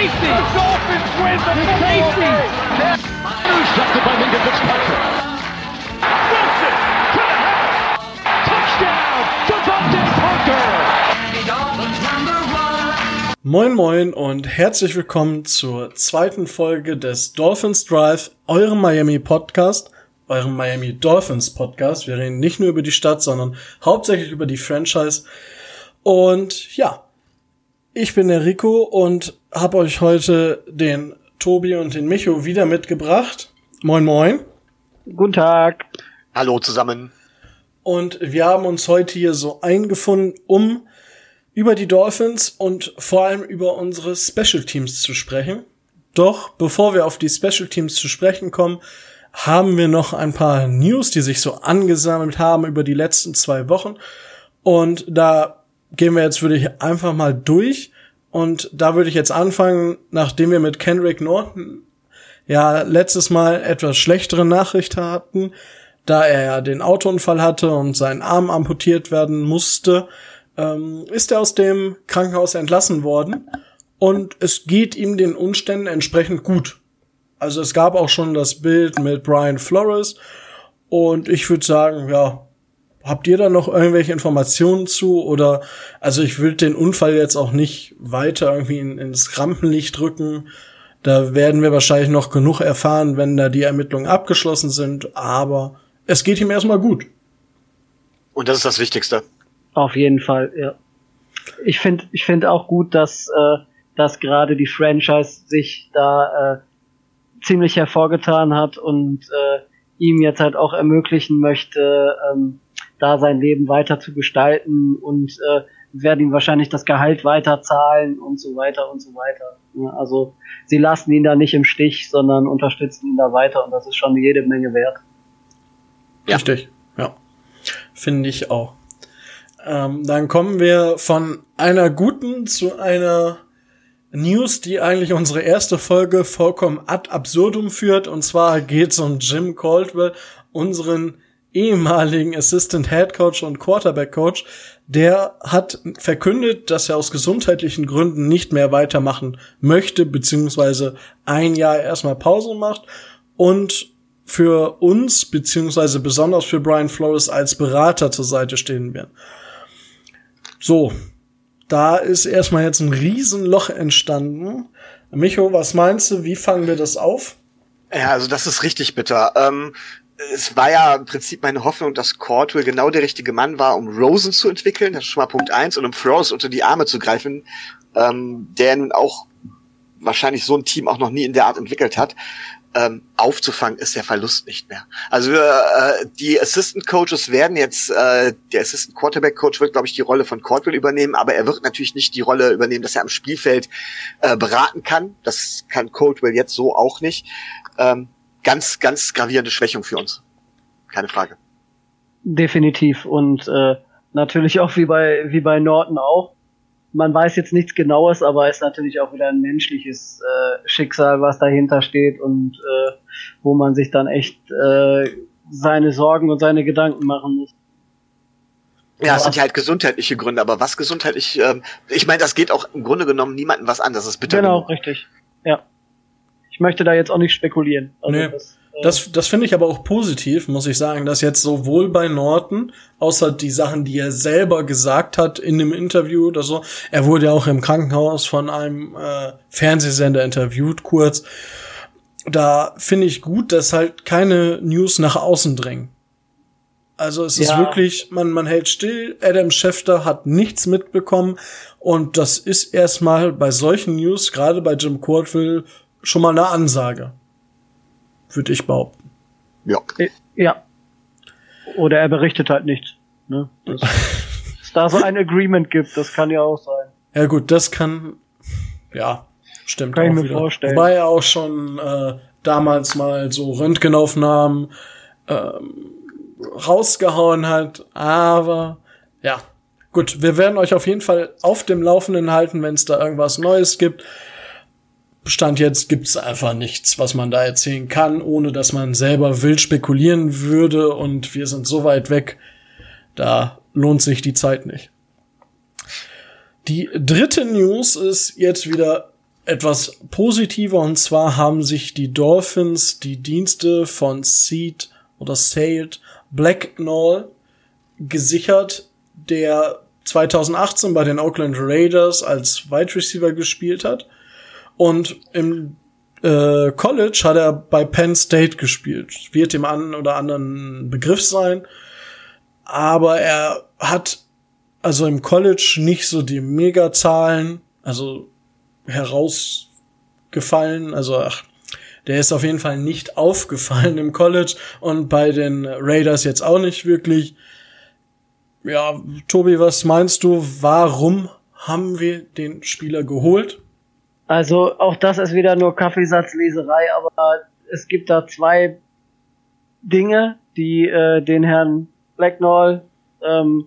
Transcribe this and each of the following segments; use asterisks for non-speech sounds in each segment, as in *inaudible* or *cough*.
safety. The Dolphins win the safety. Intercepted by Minka Fitzpatrick. Wilson to the house. Touchdown, Devontae Parker. Moin Moin und herzlich willkommen zur zweiten Folge des Dolphins Drive, eurem Miami Podcast, eurem Miami Dolphins Podcast. Wir reden nicht nur über die Stadt, sondern hauptsächlich über die Franchise. Und ja, ich bin der Rico und habe euch heute den Tobi und den Micho wieder mitgebracht. Moin Moin. Guten Tag. Hallo zusammen. Und wir haben uns heute hier so eingefunden, um über die Dolphins und vor allem über unsere Special Teams zu sprechen. Doch bevor wir auf die Special Teams zu sprechen kommen, haben wir noch ein paar News, die sich so angesammelt haben über die letzten zwei Wochen. Und da gehen wir jetzt, würde ich einfach mal durch. Und da würde ich jetzt anfangen, nachdem wir mit Kendrick Norton ja letztes Mal etwas schlechtere Nachricht hatten, da er ja den Autounfall hatte und sein Arm amputiert werden musste, ähm, ist er aus dem Krankenhaus entlassen worden und es geht ihm den Umständen entsprechend gut. Also es gab auch schon das Bild mit Brian Flores und ich würde sagen, ja, Habt ihr da noch irgendwelche Informationen zu? Oder, also ich will den Unfall jetzt auch nicht weiter irgendwie in, ins Rampenlicht drücken. Da werden wir wahrscheinlich noch genug erfahren, wenn da die Ermittlungen abgeschlossen sind. Aber es geht ihm erstmal gut. Und das ist das Wichtigste. Auf jeden Fall, ja. Ich finde ich finde auch gut, dass, äh, dass gerade die Franchise sich da äh, ziemlich hervorgetan hat und äh, ihm jetzt halt auch ermöglichen möchte, ähm, da sein Leben weiter zu gestalten und äh, werden ihm wahrscheinlich das Gehalt weiter zahlen und so weiter und so weiter. Ja, also sie lassen ihn da nicht im Stich, sondern unterstützen ihn da weiter und das ist schon jede Menge wert. Ja. Richtig, ja. Finde ich auch. Ähm, dann kommen wir von einer guten zu einer News, die eigentlich unsere erste Folge vollkommen ad absurdum führt. Und zwar geht es um Jim Caldwell, unseren ehemaligen Assistant Head Coach und Quarterback Coach, der hat verkündet, dass er aus gesundheitlichen Gründen nicht mehr weitermachen möchte, beziehungsweise ein Jahr erstmal Pause macht und für uns, beziehungsweise besonders für Brian Flores als Berater zur Seite stehen wird. So. Da ist erstmal jetzt ein Riesenloch entstanden. Micho, was meinst du? Wie fangen wir das auf? Ja, also das ist richtig bitter. Ähm, es war ja im Prinzip meine Hoffnung, dass Cordwell genau der richtige Mann war, um Rosen zu entwickeln, das ist schon mal Punkt eins, und um Flores unter die Arme zu greifen, ähm, der nun auch wahrscheinlich so ein Team auch noch nie in der Art entwickelt hat. Ähm, aufzufangen ist der Verlust nicht mehr. Also äh, die Assistant Coaches werden jetzt, äh, der Assistant Quarterback Coach wird, glaube ich, die Rolle von Cordwell übernehmen, aber er wird natürlich nicht die Rolle übernehmen, dass er am Spielfeld äh, beraten kann. Das kann Cordwell jetzt so auch nicht. Ähm, ganz, ganz gravierende Schwächung für uns. Keine Frage. Definitiv. Und äh, natürlich auch wie bei, wie bei Norton auch. Man weiß jetzt nichts Genaues, aber ist natürlich auch wieder ein menschliches äh, Schicksal, was dahinter steht und äh, wo man sich dann echt äh, seine Sorgen und seine Gedanken machen muss. Ja, es sind ja halt gesundheitliche Gründe, aber was gesundheitlich, ähm, ich meine, das geht auch im Grunde genommen niemandem was an, das ist bitter. Genau, richtig. Ja ich möchte da jetzt auch nicht spekulieren. Also nee. Das, äh das, das finde ich aber auch positiv, muss ich sagen, dass jetzt sowohl bei Norton, außer die Sachen, die er selber gesagt hat in dem Interview oder so, er wurde ja auch im Krankenhaus von einem äh, Fernsehsender interviewt, kurz. Da finde ich gut, dass halt keine News nach außen dringen. Also es ja. ist wirklich, man, man hält still, Adam Schefter hat nichts mitbekommen und das ist erstmal bei solchen News, gerade bei Jim Cordville, schon mal eine Ansage. Würde ich behaupten. Ja. Äh, ja. Oder er berichtet halt nichts. Ne? *laughs* Dass es da so ein Agreement gibt, das kann ja auch sein. Ja gut, das kann, ja, stimmt kann auch ich mir wieder. vorstellen. Wobei er auch schon äh, damals mal so Röntgenaufnahmen ähm, rausgehauen hat, aber ja, gut, wir werden euch auf jeden Fall auf dem Laufenden halten, wenn es da irgendwas Neues gibt. Stand jetzt gibt's einfach nichts, was man da erzählen kann, ohne dass man selber wild spekulieren würde. Und wir sind so weit weg, da lohnt sich die Zeit nicht. Die dritte News ist jetzt wieder etwas positiver. Und zwar haben sich die Dolphins die Dienste von Seed oder Sailed Blacknall gesichert, der 2018 bei den Oakland Raiders als Wide Receiver gespielt hat und im äh, College hat er bei Penn State gespielt. Wird dem einen oder anderen Begriff sein, aber er hat also im College nicht so die Megazahlen, also herausgefallen, also ach, der ist auf jeden Fall nicht *laughs* aufgefallen im College und bei den Raiders jetzt auch nicht wirklich. Ja, Tobi, was meinst du, warum haben wir den Spieler geholt? Also auch das ist wieder nur Kaffeesatzleserei, aber es gibt da zwei Dinge, die äh, den Herrn Blacknall ähm,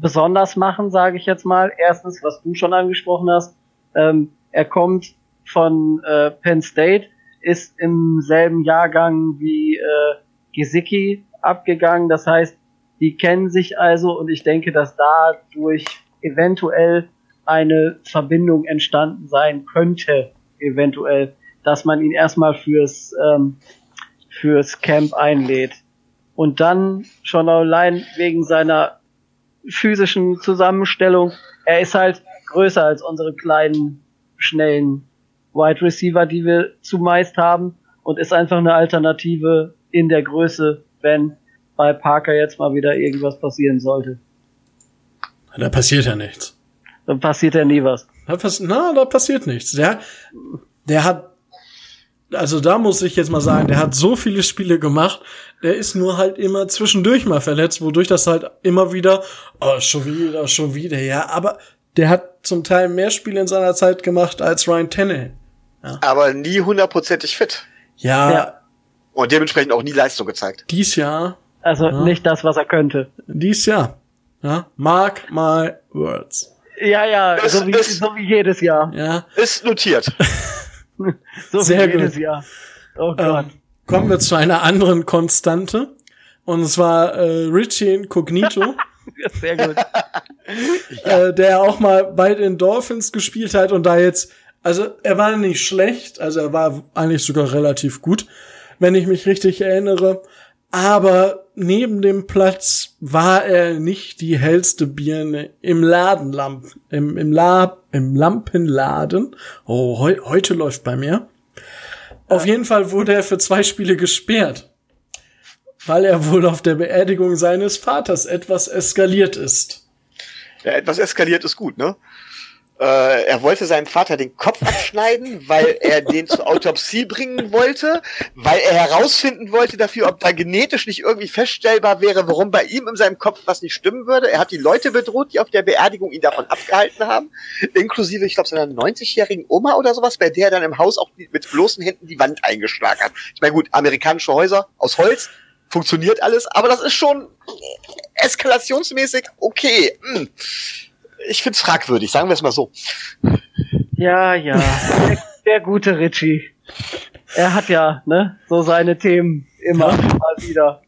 besonders machen, sage ich jetzt mal. Erstens, was du schon angesprochen hast, ähm, er kommt von äh, Penn State, ist im selben Jahrgang wie äh, Gesicki abgegangen. Das heißt, die kennen sich also und ich denke, dass dadurch eventuell eine Verbindung entstanden sein könnte, eventuell, dass man ihn erstmal fürs, ähm, fürs Camp einlädt. Und dann schon allein wegen seiner physischen Zusammenstellung, er ist halt größer als unsere kleinen, schnellen Wide Receiver, die wir zumeist haben und ist einfach eine Alternative in der Größe, wenn bei Parker jetzt mal wieder irgendwas passieren sollte. Da passiert ja nichts. Dann passiert ja nie was. Da pass na, da passiert nichts. Der, der hat, also da muss ich jetzt mal sagen, der hat so viele Spiele gemacht, der ist nur halt immer zwischendurch mal verletzt, wodurch das halt immer wieder, oh, schon wieder, schon wieder, ja, aber der hat zum Teil mehr Spiele in seiner Zeit gemacht als Ryan Tannehill. Ja. Aber nie hundertprozentig fit. Ja, ja. Und dementsprechend auch nie Leistung gezeigt. Dies Jahr. Also ja. nicht das, was er könnte. Dies Jahr. Ja. Mark my words. Ja, ja, ist, so, wie, ist, so wie jedes Jahr. Ja. Ist notiert. *laughs* so Sehr wie jedes gut. Jahr. Oh Gott. Ähm, kommen wir zu einer anderen Konstante. Und zwar äh, Richie Incognito. *laughs* Sehr gut. ja. äh, der auch mal bei den Dolphins gespielt hat und da jetzt also er war nicht schlecht, also er war eigentlich sogar relativ gut, wenn ich mich richtig erinnere. Aber neben dem Platz war er nicht die hellste Birne im Ladenlamp, im, im, La, im Lampenladen. Oh, heu, heute läuft bei mir. Auf jeden Fall wurde er für zwei Spiele gesperrt, weil er wohl auf der Beerdigung seines Vaters etwas eskaliert ist. Ja, etwas eskaliert ist gut, ne? Äh, er wollte seinem Vater den Kopf abschneiden, weil er den zur Autopsie bringen wollte, weil er herausfinden wollte dafür, ob da genetisch nicht irgendwie feststellbar wäre, warum bei ihm in seinem Kopf was nicht stimmen würde. Er hat die Leute bedroht, die auf der Beerdigung ihn davon abgehalten haben, inklusive, ich glaube, seiner 90-jährigen Oma oder sowas, bei der er dann im Haus auch mit bloßen Händen die Wand eingeschlagen hat. Ich meine, gut, amerikanische Häuser aus Holz, funktioniert alles, aber das ist schon eskalationsmäßig okay. Hm ich find's fragwürdig, sagen wir es mal so. Ja, ja. Der, der, gute Richie. Er hat ja, ne, so seine Themen immer mal wieder.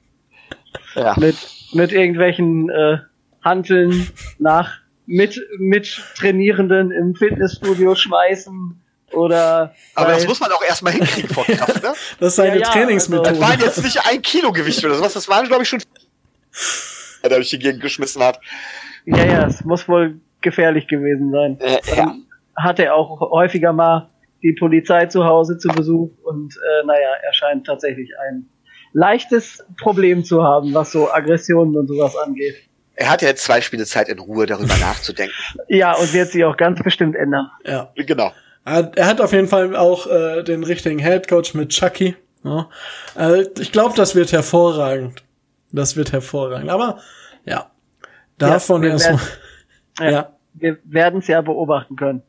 Ja. Mit, mit irgendwelchen äh, Hanteln nach mit, mit Trainierenden im Fitnessstudio schmeißen oder. Aber das muss man auch erstmal hinkriegen vor Kraft, ne? *laughs* Das ist seine ja, ja, Trainingsmethode. Also, das waren jetzt nicht ein Kilo Gewicht oder sowas, das waren, glaube ich, schon, *laughs* der durch die Gegend geschmissen hat. Ja, ja, es muss wohl gefährlich gewesen sein. Äh, ja. Hat er auch häufiger mal die Polizei zu Hause zu Besuch und äh, naja, er scheint tatsächlich ein leichtes Problem zu haben, was so Aggressionen und sowas angeht. Er hat ja jetzt zwei Spiele Zeit in Ruhe darüber nachzudenken. Ja, und wird sich auch ganz bestimmt ändern. Ja. Genau. Er hat auf jeden Fall auch äh, den richtigen Headcoach mit Chucky. Ja. Äh, ich glaube, das wird hervorragend. Das wird hervorragend. Aber ja, davon ja, erstmal. Ja, ja. Wir werden es ja beobachten können.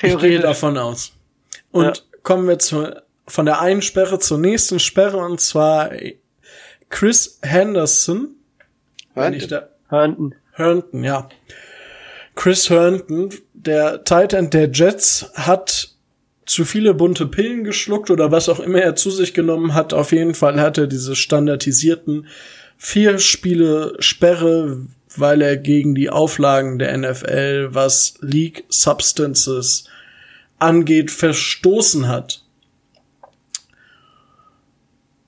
Ich gehe davon aus. Und ja. kommen wir zu, von der einen Sperre zur nächsten Sperre und zwar Chris Henderson. Herndon. Herndon. Herndon, ja. Chris Herndon, der Titan der Jets, hat zu viele bunte Pillen geschluckt oder was auch immer er zu sich genommen hat. Auf jeden Fall hat er diese standardisierten vier Spiele Sperre weil er gegen die Auflagen der NFL, was League Substances angeht, verstoßen hat.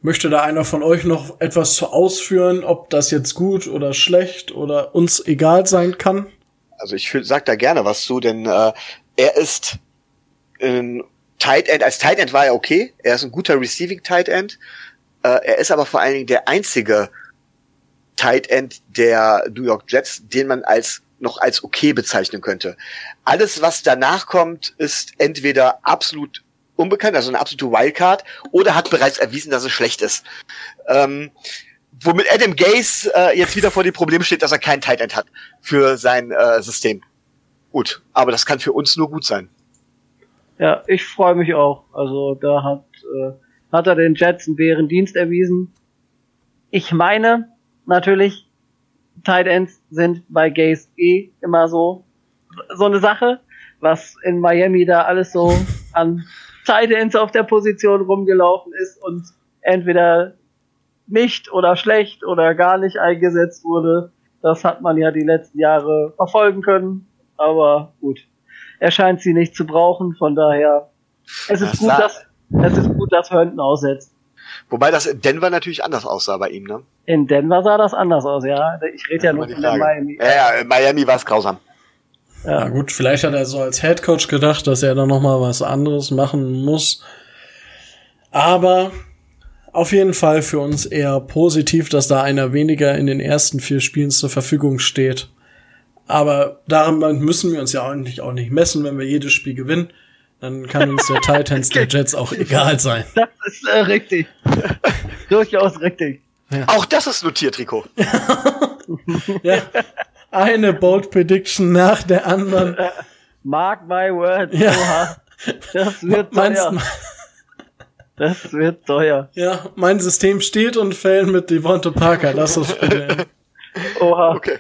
Möchte da einer von euch noch etwas zu ausführen, ob das jetzt gut oder schlecht oder uns egal sein kann? Also ich sag da gerne was zu, denn äh, er ist ein Tight End, als Tight End war er okay, er ist ein guter Receiving Tight End, äh, er ist aber vor allen Dingen der einzige Tight End der New York Jets, den man als noch als okay bezeichnen könnte. Alles, was danach kommt, ist entweder absolut unbekannt, also eine absolute Wildcard, oder hat bereits erwiesen, dass es schlecht ist. Ähm, womit Adam Gaze äh, jetzt wieder vor dem Problem steht, dass er kein Tight End hat für sein äh, System. Gut, aber das kann für uns nur gut sein. Ja, ich freue mich auch. Also da hat, äh, hat er den Jets einen Bärendienst erwiesen. Ich meine, natürlich, Tight Ends sind bei Gaze eh immer so, so eine Sache, was in Miami da alles so an Tight Ends auf der Position rumgelaufen ist und entweder nicht oder schlecht oder gar nicht eingesetzt wurde. Das hat man ja die letzten Jahre verfolgen können. Aber gut, er scheint sie nicht zu brauchen. Von daher, es ist gut, dass es ist gut, dass Herndon aussetzt. Wobei das in Denver natürlich anders aussah bei ihm, ne? In Denver sah das anders aus, ja. Ich rede ja nur von Miami. Ja, ja, in Miami war es grausam. Ja. ja. gut, vielleicht hat er so als Head Coach gedacht, dass er dann noch mal was anderes machen muss. Aber auf jeden Fall für uns eher positiv, dass da einer weniger in den ersten vier Spielen zur Verfügung steht. Aber daran müssen wir uns ja eigentlich auch nicht messen, wenn wir jedes Spiel gewinnen. Dann kann uns der Titans der *laughs* Jets auch egal sein. Das ist äh, richtig. *laughs* Durchaus richtig. Ja. Auch das ist notiert, Rico. *laughs* ja. Eine Bold Prediction nach der anderen. Mark my words. Ja. Das wird teuer. Das wird teuer. Ja, mein System steht und fällt mit Devonta Parker. Ist das Problem. Oha. Okay.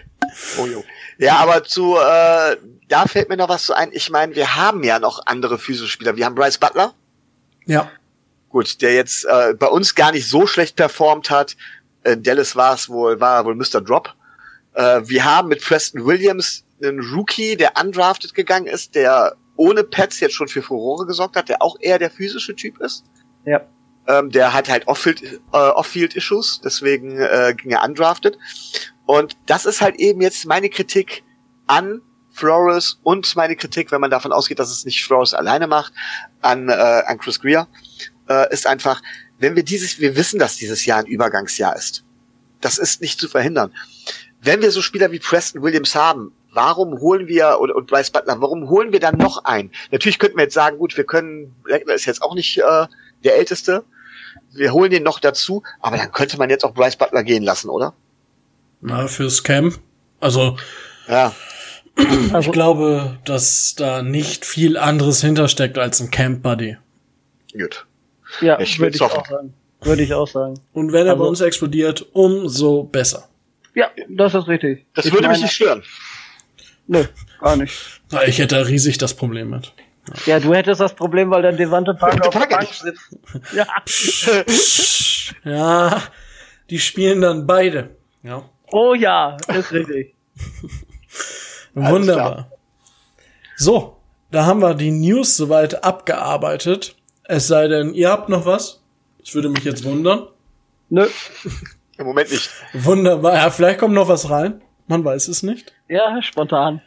Oh, jo. Ja, aber zu, äh, da fällt mir noch was so ein. Ich meine, wir haben ja noch andere physische Spieler. Wir haben Bryce Butler. Ja. Gut, der jetzt äh, bei uns gar nicht so schlecht performt hat. In Dallas war es wohl, war wohl Mr. Drop. Äh, wir haben mit Preston Williams einen Rookie, der undrafted gegangen ist, der ohne Pets jetzt schon für Furore gesorgt hat, der auch eher der physische Typ ist. Ja. Ähm, der hat halt Off-Field-Issues, äh, Off deswegen äh, ging er undrafted. Und das ist halt eben jetzt meine Kritik an Flores und meine Kritik, wenn man davon ausgeht, dass es nicht Flores alleine macht, an, äh, an Chris Greer, äh, ist einfach, wenn wir dieses, wir wissen, dass dieses Jahr ein Übergangsjahr ist. Das ist nicht zu verhindern. Wenn wir so Spieler wie Preston Williams haben, warum holen wir, und, und Bryce Butler, warum holen wir dann noch einen? Natürlich könnten wir jetzt sagen, gut, wir können, Blackler ist jetzt auch nicht äh, der Älteste, wir holen den noch dazu, aber dann könnte man jetzt auch Bryce Butler gehen lassen, oder? Na, fürs Camp. Also, ja. *clears throat* ich also, glaube, dass da nicht viel anderes hintersteckt als ein Camp Buddy. Gut. Ja, ich würde ich auch sagen. Würde ich auch sagen. Und wenn er also, bei uns explodiert, umso besser. Ja, das ist richtig. Das ich würde meine, mich nicht stören. Nö, gar nicht. Ich hätte riesig das Problem mit. Ja, du hättest das Problem, weil dann Devante Parker auf der Bank sitzt. *laughs* Ja. ja, die spielen dann beide. Ja. Oh ja, ist richtig. *laughs* Wunderbar. So, da haben wir die News soweit abgearbeitet. Es sei denn, ihr habt noch was? Das würde mich jetzt wundern. Nö. Im Moment nicht. Wunderbar. Ja, vielleicht kommt noch was rein. Man weiß es nicht. Ja, spontan.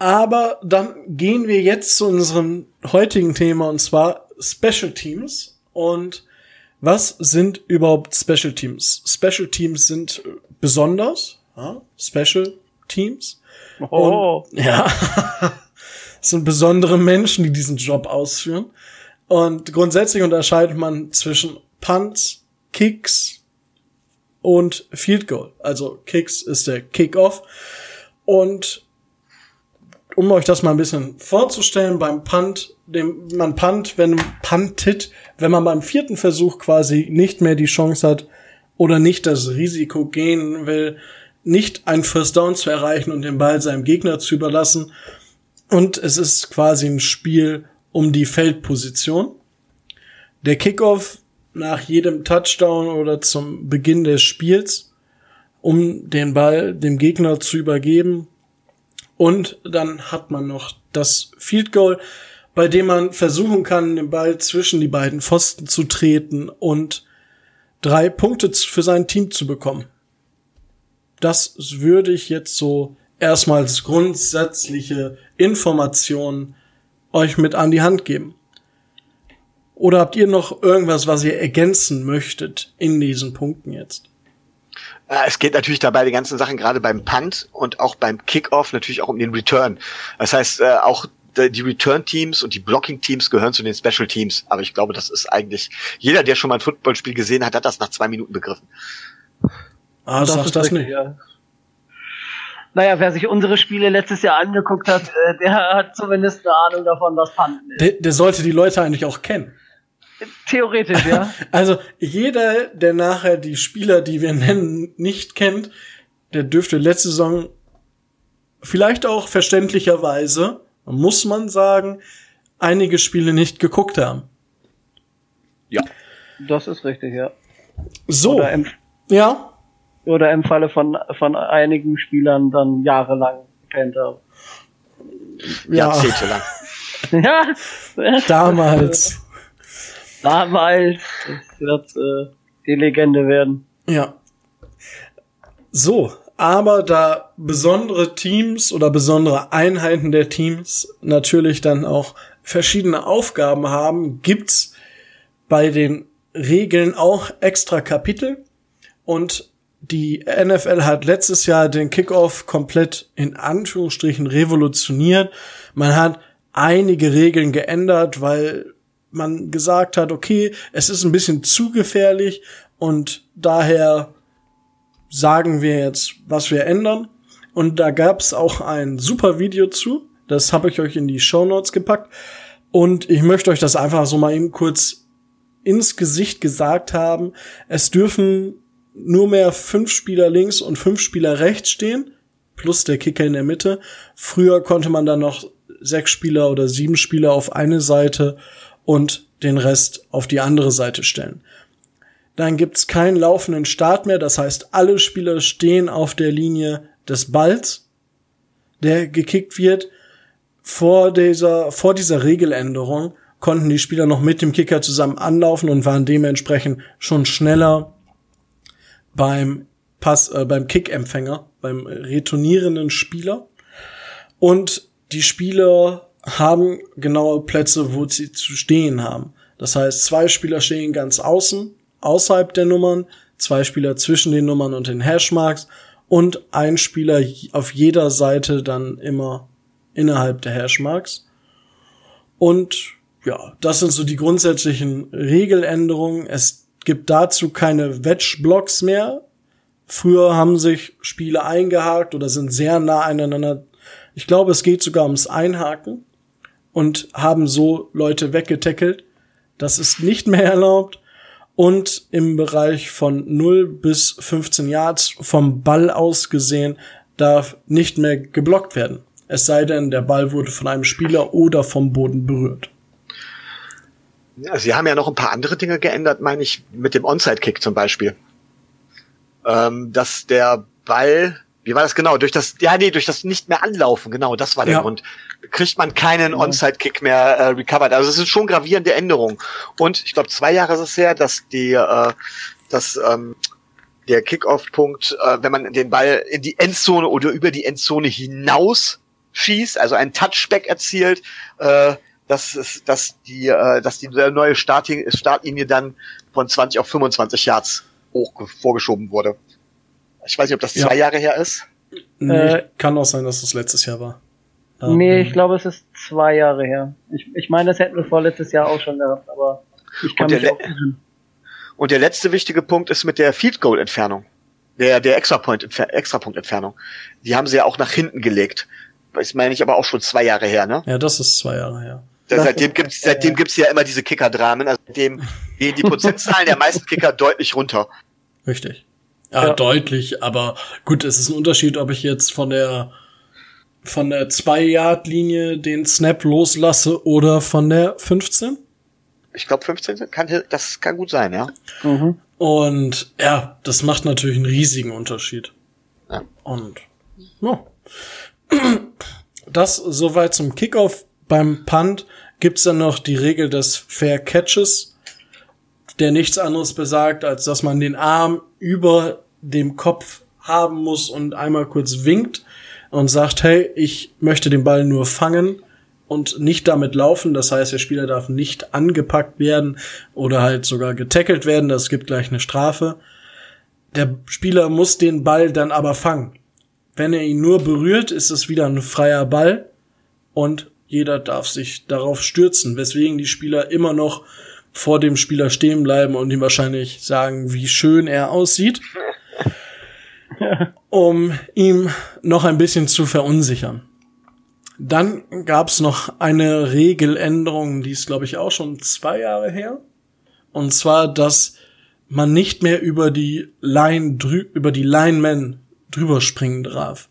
Aber dann gehen wir jetzt zu unserem heutigen Thema und zwar Special Teams. Und was sind überhaupt Special Teams? Special Teams sind besonders, ja, Special Teams. Oh. Und, ja, *laughs* es sind besondere Menschen, die diesen Job ausführen. Und grundsätzlich unterscheidet man zwischen Punts, Kicks und Field Goal. Also Kicks ist der Kickoff. Und um euch das mal ein bisschen vorzustellen, beim Punt, dem man punt, wenn puntet, wenn man beim vierten Versuch quasi nicht mehr die Chance hat oder nicht das Risiko gehen will, nicht ein First Down zu erreichen und den Ball seinem Gegner zu überlassen. Und es ist quasi ein Spiel um die Feldposition. Der Kickoff nach jedem Touchdown oder zum Beginn des Spiels, um den Ball dem Gegner zu übergeben. Und dann hat man noch das Field Goal. bei dem man versuchen kann, den Ball zwischen die beiden Pfosten zu treten und drei Punkte für sein Team zu bekommen. Das würde ich jetzt so erstmal als grundsätzliche Information euch mit an die Hand geben. Oder habt ihr noch irgendwas, was ihr ergänzen möchtet in diesen Punkten jetzt? Äh, es geht natürlich dabei die ganzen Sachen gerade beim Punt und auch beim Kickoff natürlich auch um den Return. Das heißt, äh, auch die Return-Teams und die Blocking-Teams gehören zu den Special-Teams. Aber ich glaube, das ist eigentlich, jeder, der schon mal ein Footballspiel gesehen hat, hat das nach zwei Minuten begriffen. Ah, das sag das nicht. Ja. Naja, wer sich unsere Spiele letztes Jahr angeguckt hat, äh, der hat zumindest eine Ahnung davon, was Panten ist. Der, der sollte die Leute eigentlich auch kennen. Theoretisch, ja. *laughs* Also jeder, der nachher die Spieler, die wir nennen, nicht kennt, der dürfte letzte Saison vielleicht auch verständlicherweise, muss man sagen, einige Spiele nicht geguckt haben. Ja. Das ist richtig, ja. So. Oder im, ja. oder im Falle von, von einigen Spielern dann jahrelang gepennt haben. Ja. Jahrzehntelang. *laughs* Ja. Damals. Damals. Das wird äh, die Legende werden. Ja. So, aber da besondere Teams oder besondere Einheiten der Teams natürlich dann auch verschiedene Aufgaben haben, gibt's bei den Regeln auch extra Kapitel und die NFL hat letztes Jahr den Kickoff komplett in Anführungsstrichen revolutioniert. Man hat einige Regeln geändert, weil man gesagt hat, okay, es ist ein bisschen zu gefährlich und daher sagen wir jetzt, was wir ändern. Und da gab's auch ein super Video zu. Das habe ich euch in die Show Notes gepackt. Und ich möchte euch das einfach so mal eben kurz ins Gesicht gesagt haben. Es dürfen nur mehr fünf Spieler links und fünf Spieler rechts stehen, plus der Kicker in der Mitte. Früher konnte man dann noch sechs Spieler oder sieben Spieler auf eine Seite und den Rest auf die andere Seite stellen. Dann gibt's keinen laufenden Start mehr, das heißt, alle Spieler stehen auf der Linie des Balls, der gekickt wird. Vor dieser, vor dieser Regeländerung konnten die Spieler noch mit dem Kicker zusammen anlaufen und waren dementsprechend schon schneller beim Pass, äh, beim Kickempfänger, beim retournierenden Spieler. Und die Spieler haben genaue Plätze, wo sie zu stehen haben. Das heißt, zwei Spieler stehen ganz außen, außerhalb der Nummern, zwei Spieler zwischen den Nummern und den Hashmarks und ein Spieler auf jeder Seite dann immer innerhalb der Hashmarks. Und ja, das sind so die grundsätzlichen Regeländerungen. Es gibt dazu keine Wedge-Blocks mehr. Früher haben sich Spiele eingehakt oder sind sehr nah aneinander. Ich glaube, es geht sogar ums Einhaken und haben so Leute weggetackelt. Das ist nicht mehr erlaubt. Und im Bereich von 0 bis 15 Yards vom Ball aus gesehen darf nicht mehr geblockt werden. Es sei denn, der Ball wurde von einem Spieler oder vom Boden berührt. Ja, sie haben ja noch ein paar andere Dinge geändert, meine ich, mit dem Onside-Kick zum Beispiel. Ähm, dass der Ball, wie war das genau? Durch das, ja, nee, durch das nicht mehr anlaufen, genau, das war der Ja. Grund. Kriegt man keinen Onside-Kick mehr äh, recovered. Also es sind schon gravierende Änderungen. Und ich glaube, zwei Jahre ist es her, dass die, äh, dass ähm, der Kickoff-Punkt, äh, wenn man den Ball in die Endzone oder über die Endzone hinaus schießt, also einen Touchback erzielt, äh, dass es, dass die, äh, dass die neue Startlinie, Startlinie dann von 20 auf 25 Yards hoch vorgeschoben wurde. Ich weiß nicht, ob das Ja. zwei Jahre her ist. Nee, Äh, kann auch sein, dass es letztes Jahr war. Da- Nee, ich glaube, es ist zwei Jahre her. Ich, ich meine, das hätten wir vorletztes Jahr auch schon gehabt, aber ich kann Und der mich auch irren. Und der letzte wichtige Punkt ist mit der Field Goal Entfernung. Der, der Extra Point, Extra Punkt Entfernung. Die haben sie ja auch nach hinten gelegt. Das meine ich aber auch schon zwei Jahre her, ne? Ja, das ist zwei Jahre her. Da- Das seitdem gibt's, seitdem gibt's ja immer diese Kicker-Dramen. Also seitdem gehen die Prozentzahlen der meisten Kicker deutlich runter. Richtig. Ja, Ja. deutlich, aber gut, es ist ein Unterschied, ob ich jetzt von der von der 2-Yard-Linie den Snap loslasse oder von der 15. Ich glaube, 15 kann, das kann gut sein, ja. Mhm. Und ja, das macht natürlich einen riesigen Unterschied. Ja. Und ja. Das soweit zum Kickoff. Beim Punt gibt's dann noch die Regel des Fair Catches, der nichts anderes besagt, als dass man den Arm über dem Kopf haben muss und einmal kurz winkt und sagt, hey, ich möchte den Ball nur fangen und nicht damit laufen. Das heißt, der Spieler darf nicht angepackt werden oder halt sogar getackelt werden. Das gibt gleich eine Strafe. Der Spieler muss den Ball dann aber fangen. Wenn er ihn nur berührt, ist es wieder ein freier Ball und jeder darf sich darauf stürzen, weswegen die Spieler immer noch vor dem Spieler stehen bleiben und ihm wahrscheinlich sagen, wie schön er aussieht, um ihm noch ein bisschen zu verunsichern. Dann gab's noch eine Regeländerung, die ist, glaube ich, auch schon zwei Jahre her. Und zwar, dass man nicht mehr über die Line drü über die Linemen drüber springen darf.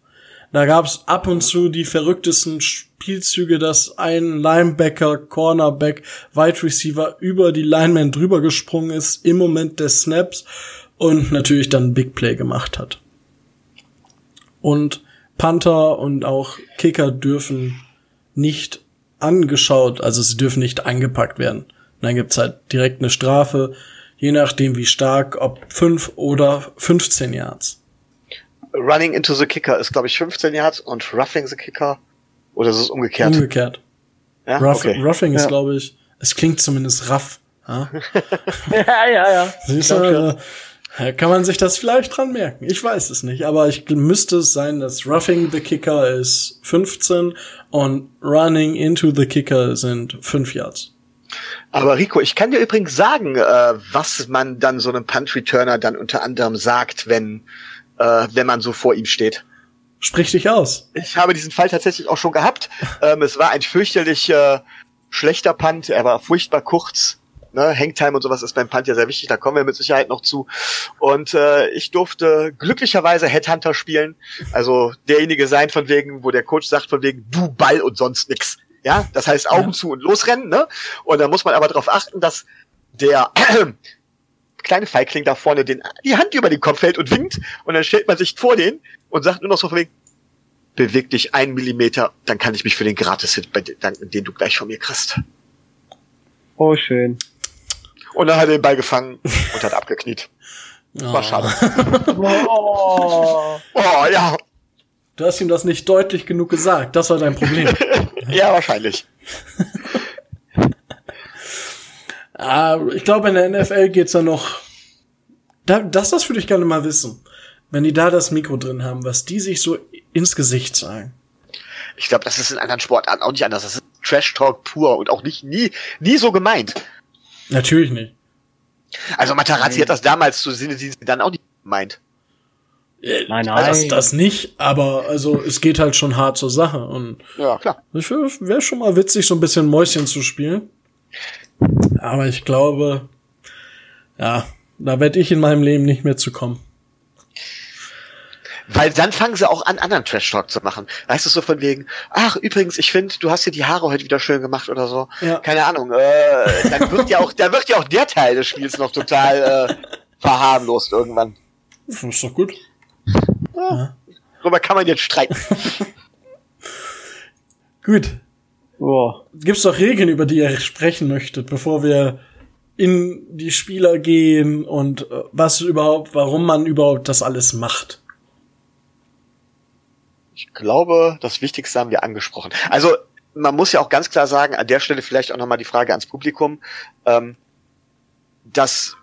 Da gab's ab und zu die verrücktesten Spielzüge, dass ein Linebacker, Cornerback, Wide Receiver über die Linemen drüber gesprungen ist im Moment des Snaps und natürlich dann Big Play gemacht hat. Und Panther und auch Kicker dürfen nicht angeschaut, also sie dürfen nicht angepackt werden. Und dann gibt's halt direkt eine Strafe, je nachdem wie stark, ob fünf oder 15 Yards. Running into the Kicker ist, glaube ich, 15 Yards und Roughing the Kicker, oder ist es umgekehrt? Umgekehrt. Ja? Ruff, okay. Roughing ist, Ja. glaube ich, es klingt zumindest raff. Ja? *laughs* ja, ja, ja. Siehst du, ja, kann man sich das vielleicht dran merken. Ich weiß es nicht, aber ich müsste es sein, dass Roughing the Kicker ist 15 und Running into the Kicker sind 5 Yards. Aber Rico, ich kann dir übrigens sagen, äh, was man dann so einem Punt-Returner dann unter anderem sagt, wenn, äh, wenn man so vor ihm steht. Sprich dich aus. Ich habe diesen Fall tatsächlich auch schon gehabt. ähm, es war ein fürchterlich äh, schlechter Punt, er war furchtbar kurz. Ne, Hangtime und sowas ist beim Punt ja sehr wichtig, da kommen wir mit Sicherheit noch zu. Und äh, ich durfte glücklicherweise Headhunter spielen, also derjenige sein von wegen, wo der Coach sagt von wegen, du Ball und sonst nix. Ja, das heißt Augen Ja. zu und losrennen, ne? Und da muss man aber darauf achten, dass der *clears throat* kleine Feigling da vorne den, die Hand über den Kopf hält und winkt und dann stellt man sich vor den und sagt nur noch so von wegen, beweg dich einen Millimeter, dann kann ich mich für den Gratis-Hit bedanken, den du gleich von mir kriegst. Oh, schön. Und dann hat er den Ball gefangen und hat abgekniet. *laughs* War Oh. schade. Oh. Oh, ja. Du hast ihm das nicht deutlich genug gesagt. Das war dein Problem. *laughs* Ja, wahrscheinlich. *laughs* Ah, ich glaube, in der NFL geht's da noch. Da, das, das würde ich gerne mal wissen. Wenn die da das Mikro drin haben, was die sich so ins Gesicht sagen. Ich glaube, das ist in anderen Sportarten auch nicht anders. Das ist Trash-Talk pur und auch nicht nie, nie so gemeint. Natürlich nicht. Also Matarazzi hat das damals zu Sinne, die sie dann auch nicht gemeint. Äh, Nein, nein. Das, das nicht, aber also es geht halt schon hart zur Sache und Ja, klar. ich wäre schon mal witzig, so ein bisschen Mäuschen zu spielen. Aber ich glaube, ja, da werde ich in meinem Leben nicht mehr zu kommen. Weil dann fangen sie auch an, anderen Trash-Talk zu machen. Weißt du, so von wegen, ach, übrigens, ich finde, du hast dir die Haare heute wieder schön gemacht oder so. Ja. Keine Ahnung. Äh, dann wird ja auch, dann wird ja auch der Teil des Spiels noch total äh, verharmlost irgendwann. Das ist doch gut. Darüber kann man jetzt streiten. *laughs* Gut. Oh. Gibt's doch Regeln, über die ihr sprechen möchtet, bevor wir in die Spieler gehen und äh, was überhaupt, warum man überhaupt das alles macht. Ich glaube, das Wichtigste haben wir angesprochen. Also, man muss ja auch ganz klar sagen, an der Stelle vielleicht auch nochmal die Frage ans Publikum, ähm, dass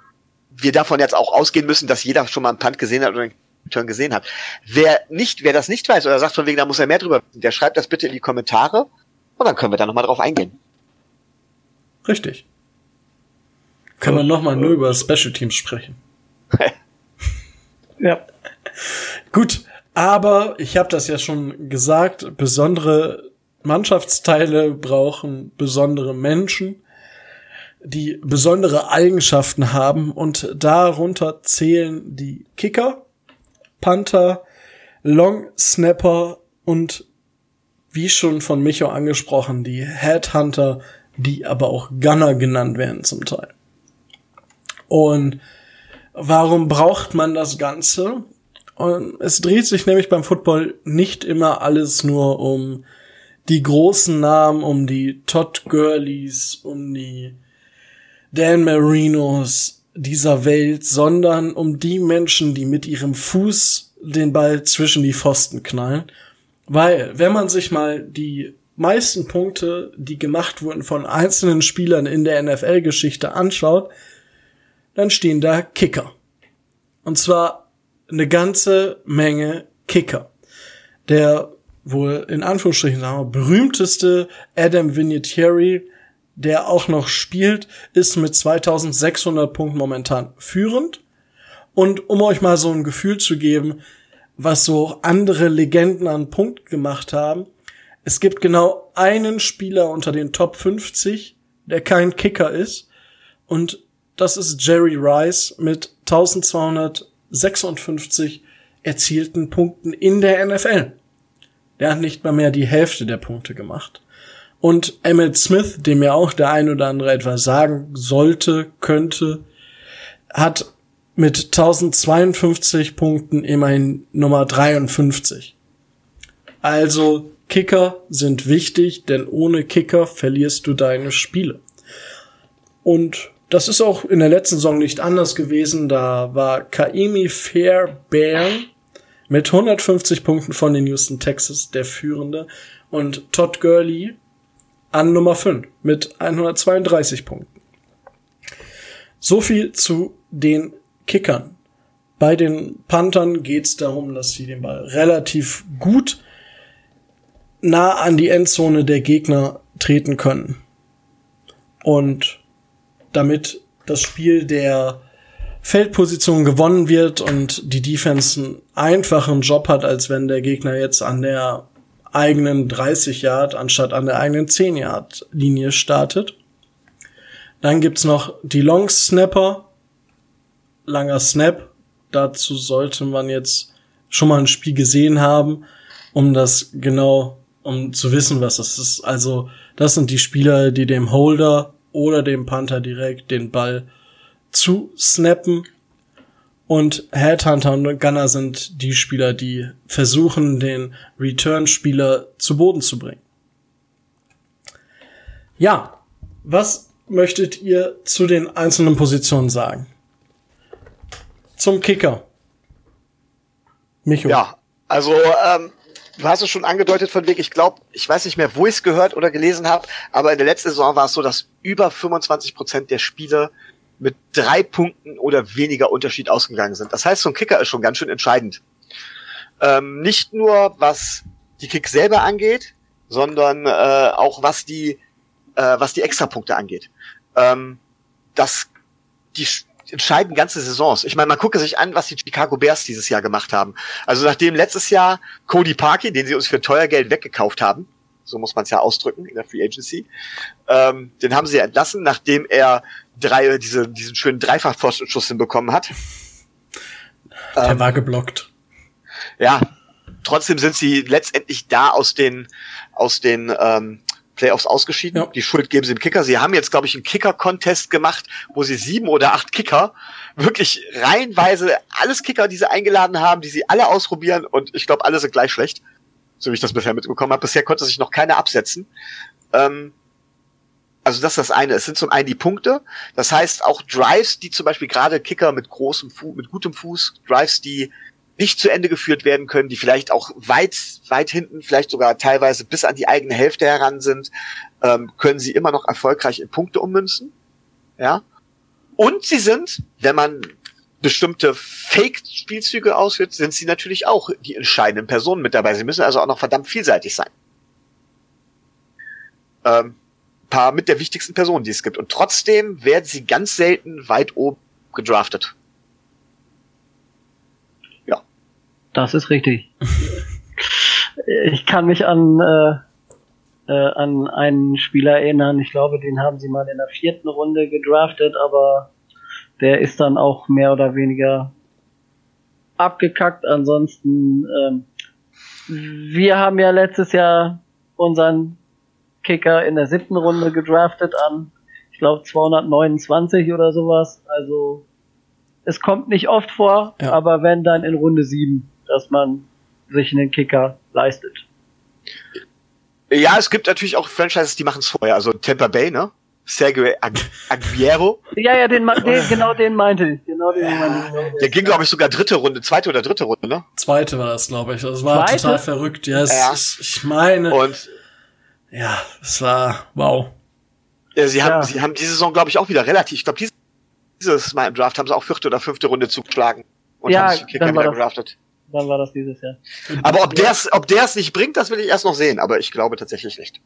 wir davon jetzt auch ausgehen müssen, dass jeder schon mal einen Punt gesehen hat oder einen Turn gesehen hat. Wer nicht, wer das nicht weiß oder sagt von wegen, da muss er mehr drüber wissen, der schreibt das bitte in die Kommentare und dann können wir da nochmal drauf eingehen. Richtig. Können wir nochmal nur über Special Teams sprechen. *laughs* Ja. *laughs* Gut, aber ich habe das ja schon gesagt, besondere Mannschaftsteile brauchen besondere Menschen, die besondere Eigenschaften haben und darunter zählen die Kicker, Panther, Long Snapper und wie schon von Micho angesprochen, die Headhunter, die aber auch Gunner genannt werden zum Teil. Und warum braucht man das Ganze? Und es dreht sich nämlich beim Football nicht immer alles nur um die großen Namen, um die Todd Gurleys, um die Dan Marinos dieser Welt, sondern um die Menschen, die mit ihrem Fuß den Ball zwischen die Pfosten knallen. Weil, wenn man sich mal die meisten Punkte, die gemacht wurden von einzelnen Spielern in der NFL-Geschichte anschaut, dann stehen da Kicker. Und zwar eine ganze Menge Kicker. Der wohl in Anführungsstrichen sagen wir, berühmteste Adam Vinatieri, der auch noch spielt, ist mit 2600 Punkten momentan führend. Und um euch mal so ein Gefühl zu geben, was so andere Legenden an Punkt gemacht haben, es gibt genau einen Spieler unter den Top 50, der kein Kicker ist. Und das ist Jerry Rice mit 1256 erzielten Punkten in der NFL. Der hat nicht mal mehr die Hälfte der Punkte gemacht. Und Emmett Smith, dem ja auch der ein oder andere etwas sagen sollte, könnte, hat mit 1052 Punkten immerhin Nummer 53. Also Kicker sind wichtig, denn ohne Kicker verlierst du deine Spiele. Und das ist auch in der letzten Saison nicht anders gewesen. Da war Kaimi Fairbairn mit 150 Punkten von den Houston Texas der Führende und Todd Gurley an Nummer 5 mit 132 Punkten. So viel zu den Kickern. Bei den Panthern geht es darum, dass sie den Ball relativ gut nah an die Endzone der Gegner treten können. Und damit das Spiel der Feldposition gewonnen wird und die Defense einen einfachen Job hat, als wenn der Gegner jetzt an der eigenen 30 Yard anstatt an der eigenen 10 Yard Linie startet. Dann gibt's noch die Long Snapper. Langer Snap. Dazu sollte man jetzt schon mal ein Spiel gesehen haben, um das genau, um zu wissen, was das ist. Also, das sind die Spieler, die dem Holder oder dem Panther direkt den Ball zu snappen. Und Headhunter und Gunner sind die Spieler, die versuchen, den Return-Spieler zu Boden zu bringen. Ja, was möchtet ihr zu den einzelnen Positionen sagen? Zum Kicker. Micho. Ja, also ähm, du hast es schon angedeutet von Weg, ich glaube, ich weiß nicht mehr, wo ich es gehört oder gelesen habe, aber in der letzten Saison war es so, dass über 25 Prozent der Spiele mit drei Punkten oder weniger Unterschied ausgegangen sind. Das heißt, so ein Kicker ist schon ganz schön entscheidend. Ähm, nicht nur was die Kick selber angeht, sondern äh, auch was die äh, was die Extrapunkte angeht. Ähm, das die entscheiden ganze Saisons. Ich meine, man gucke sich an, was die Chicago Bears dieses Jahr gemacht haben. Also nachdem letztes Jahr Cody Parkey, den sie uns für teuer Geld weggekauft haben, so muss man es ja ausdrücken in der Free Agency, ähm, den haben sie entlassen, nachdem er drei, diese, diesen schönen Dreifachpfostenschuss hinbekommen hat. Der ähm, war geblockt. Ja, trotzdem sind sie letztendlich da aus den, aus den ähm, Playoffs ausgeschieden. Ja. Die Schuld geben sie dem Kicker. Sie haben jetzt, glaube ich, einen Kicker-Contest gemacht, wo sie sieben oder acht Kicker wirklich reihenweise alles Kicker, die sie eingeladen haben, die sie alle ausprobieren und ich glaube, alle sind gleich schlecht, so wie ich das bisher mitbekommen habe. Bisher konnte sich noch keiner absetzen. Ähm, also das ist das eine. Es sind zum einen die Punkte. Das heißt auch Drives, die zum Beispiel gerade Kicker mit großem Fuß, mit gutem Fuß, Drives, die nicht zu Ende geführt werden können, die vielleicht auch weit, weit hinten, vielleicht sogar teilweise bis an die eigene Hälfte heran sind, ähm, können sie immer noch erfolgreich in Punkte ummünzen. Ja. Und sie sind, wenn man bestimmte Fake-Spielzüge ausführt, sind sie natürlich auch die entscheidenden Personen mit dabei. Sie müssen also auch noch verdammt vielseitig sein. Ähm, paar mit der wichtigsten Personen, die es gibt. Und trotzdem werden sie ganz selten weit oben gedraftet. Ja. Das ist richtig. *laughs* ich kann mich an, äh, äh, an einen Spieler erinnern. Ich glaube, den haben sie mal in der vierten Runde gedraftet, aber der ist dann auch mehr oder weniger abgekackt. Ansonsten, ähm, wir haben ja letztes Jahr unseren Kicker in der siebten Runde gedraftet an, ich glaube 229 oder sowas. Also es kommt nicht oft vor, ja. aber wenn dann in Runde sieben, dass man sich einen Kicker leistet. Ja, es gibt natürlich auch Franchises, die machen es vorher. Also Tampa Bay, ne? Sergio Ag Aguero. Ja, ja, den, den, *laughs* genau den meinte ich. Genau den meinte ich. Der ging, glaube ich, sogar dritte Runde, zweite oder dritte Runde, ne? Zweite war das, glaube ich. Das war Zweite? total verrückt. Ja, es, Ja. es, ich meine, Und ja, es war wow. äh, sie, haben, Ja. sie haben diese Saison, glaube ich, auch wieder relativ. Ich glaube, dieses, dieses Mal im Draft haben sie auch vierte oder fünfte Runde zugeschlagen. Und Ja, haben sich Kicker dann war wieder das- gedraftet. Dann war das dieses Jahr. Aber ob der es ob der's nicht bringt, das will ich erst noch sehen. Aber ich glaube tatsächlich nicht.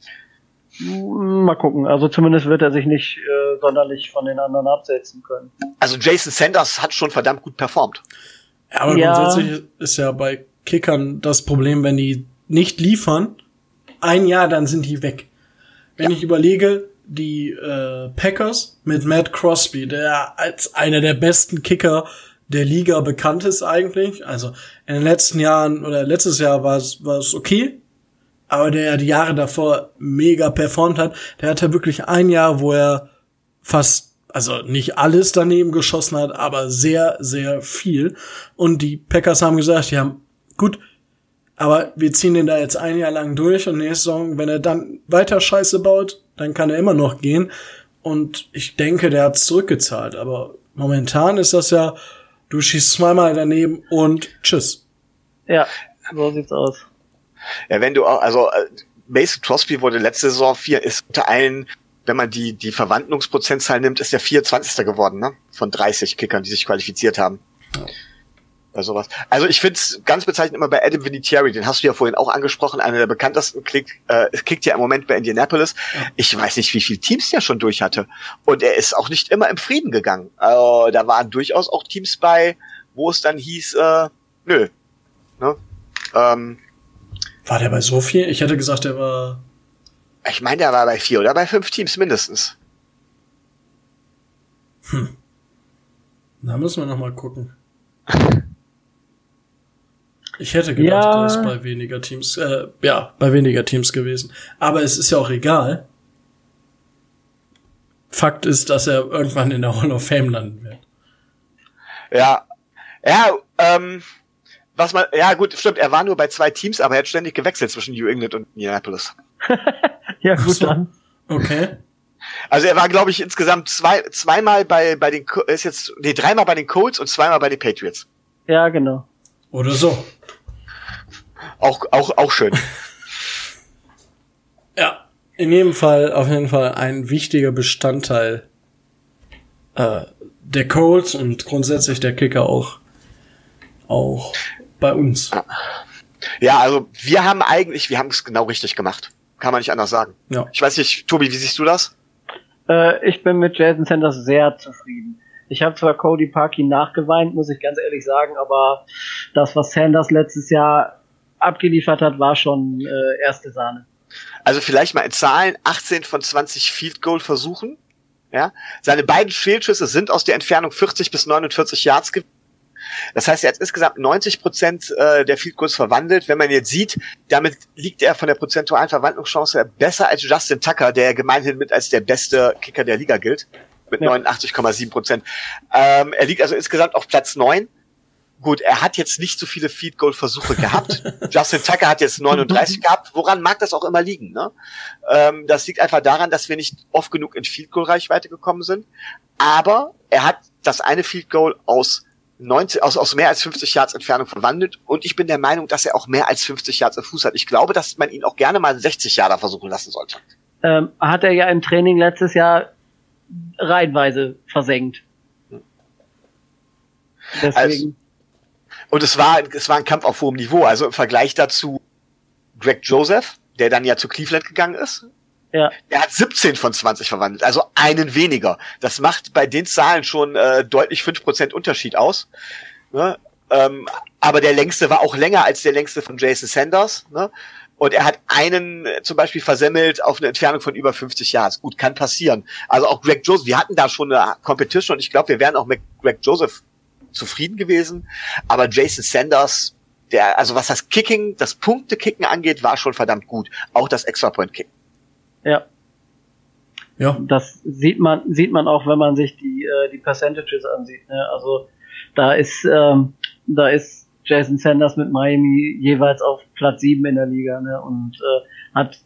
Mal gucken. Also zumindest wird er sich nicht äh, sonderlich von den anderen absetzen können. Also Jason Sanders hat schon verdammt gut performt. Ja, aber Ja. grundsätzlich ist ja bei Kickern das Problem, wenn die nicht liefern, ein Jahr, dann sind die weg. Wenn ich überlege, die äh, Packers mit Matt Crosby, der als einer der besten Kicker der Liga bekannt ist eigentlich. Also in den letzten Jahren oder letztes Jahr war es war es okay, aber der die Jahre davor mega performt hat. Der hatte wirklich ein Jahr, wo er fast, also nicht alles daneben geschossen hat, aber sehr, sehr viel. Und die Packers haben gesagt, die haben, gut, aber wir ziehen den da jetzt ein Jahr lang durch und nächste Saison, wenn er dann weiter Scheiße baut, dann kann er immer noch gehen. Und ich denke, der hat's zurückgezahlt. Aber momentan ist das ja, du schießt zweimal daneben und tschüss. Ja, so sieht's aus. Ja, wenn du auch, also äh, Mason Crosby wurde letzte Saison vier, ist unter allen, wenn man die, die Verwandlungsprozentzahl nimmt, ist der 24. geworden, ne? Von 30 Kickern, die sich qualifiziert haben. Bei sowas. Also ich find's ganz bezeichnend immer bei Adam Vinatieri, den hast du ja vorhin auch angesprochen, einer der bekanntesten Klick, äh, kickt ja im Moment bei Indianapolis. Ich weiß nicht, wie viele Teams der schon durch hatte. Und er ist auch nicht immer im Frieden gegangen. Also, da waren durchaus auch Teams bei, wo es dann hieß, äh, nö. Ne? Ähm, War der bei so viel? Ich hätte gesagt, der war, Ich meine, der war bei vier oder bei fünf Teams mindestens. da müssen wir noch mal gucken. *laughs* Ich hätte gedacht, Ja. der ist bei weniger Teams, äh, ja, bei weniger Teams gewesen. Aber es ist ja auch egal. Fakt ist, dass er irgendwann in der Hall of Fame landen wird. Ja, ja, ähm, was man, ja gut, stimmt, er war nur bei zwei Teams, aber er hat ständig gewechselt zwischen New England und Indianapolis. *laughs* Ja, gut so. dann. Okay. Also er war, glaube ich, insgesamt zwei, zweimal bei, bei den, er ist jetzt, nee, dreimal bei den Colts und zweimal bei den Patriots. Ja, genau. Oder so. Auch, auch, auch schön. *laughs* Ja. In jedem Fall, auf jeden Fall ein wichtiger Bestandteil äh, der Colts und grundsätzlich der Kicker auch, auch bei uns. ja, also wir haben eigentlich, wir haben es genau richtig gemacht. Kann man nicht anders sagen. Ja. Ich weiß nicht, Tobi, wie siehst du das? Äh, ich bin mit Jason Sanders sehr zufrieden. Ich habe zwar Cody Parkin nachgeweint, muss ich ganz ehrlich sagen, aber das, was Sanders letztes Jahr abgeliefert hat, war schon äh, erste Sahne. Also vielleicht mal in Zahlen 18 von 20 Field Goal Versuchen. Ja, seine beiden Fehlschüsse sind aus der Entfernung 40 bis 49 Yards gewesen. Das heißt, er hat insgesamt 90 Prozent äh, der Field Goals verwandelt. Wenn man jetzt sieht, damit liegt er von der prozentualen Verwandlungschance besser als Justin Tucker, der gemeinhin mit als der beste Kicker der Liga gilt, mit Ja. 89,7 Prozent. Ähm, er liegt also insgesamt auf Platz 9. Gut, er hat jetzt nicht so viele Field Goal Versuche gehabt. *laughs* Justin Tucker hat jetzt 39 *laughs* gehabt. Woran mag das auch immer liegen? Ne? Ähm, das liegt einfach daran, dass wir nicht oft genug in Field Goal Reichweite gekommen sind. Aber er hat das eine Field Goal aus 90, aus, aus mehr als 50 Yards Entfernung verwandelt und ich bin der Meinung, dass er auch mehr als 50 Yards im Fuß hat. Ich glaube, dass man ihn auch gerne mal 60 Yarder versuchen lassen sollte. Ähm, hat er ja im Training letztes Jahr reihenweise versenkt. Deswegen, Und es war, es war ein Kampf auf hohem Niveau. Also im Vergleich dazu Greg Joseph, der dann ja zu Cleveland gegangen ist, ja, Er hat 17 von 20 verwandelt, also einen weniger. Das macht bei den Zahlen schon äh, deutlich 5% Unterschied aus. Ne? Ähm, aber der längste war auch länger als der längste von Jason Sanders. Ne? Und er hat einen äh, zum Beispiel versemmelt auf eine Entfernung von über 50 Yards. Gut, kann passieren. Also auch Greg Joseph, wir hatten da schon eine Competition und ich glaube, wir wären auch mit Greg Joseph zufrieden gewesen. Aber Jason Sanders, der, also was das Kicking, das Punkte-Kicken angeht, war schon verdammt gut. Auch das Extra-Point-Kicken. ja. Ja. Das sieht man, sieht man auch, wenn man sich die, äh, die Percentages ansieht. Ne? Also da ist, ähm, da ist Jason Sanders mit Miami jeweils auf Platz 7 in der Liga ne? und äh, hat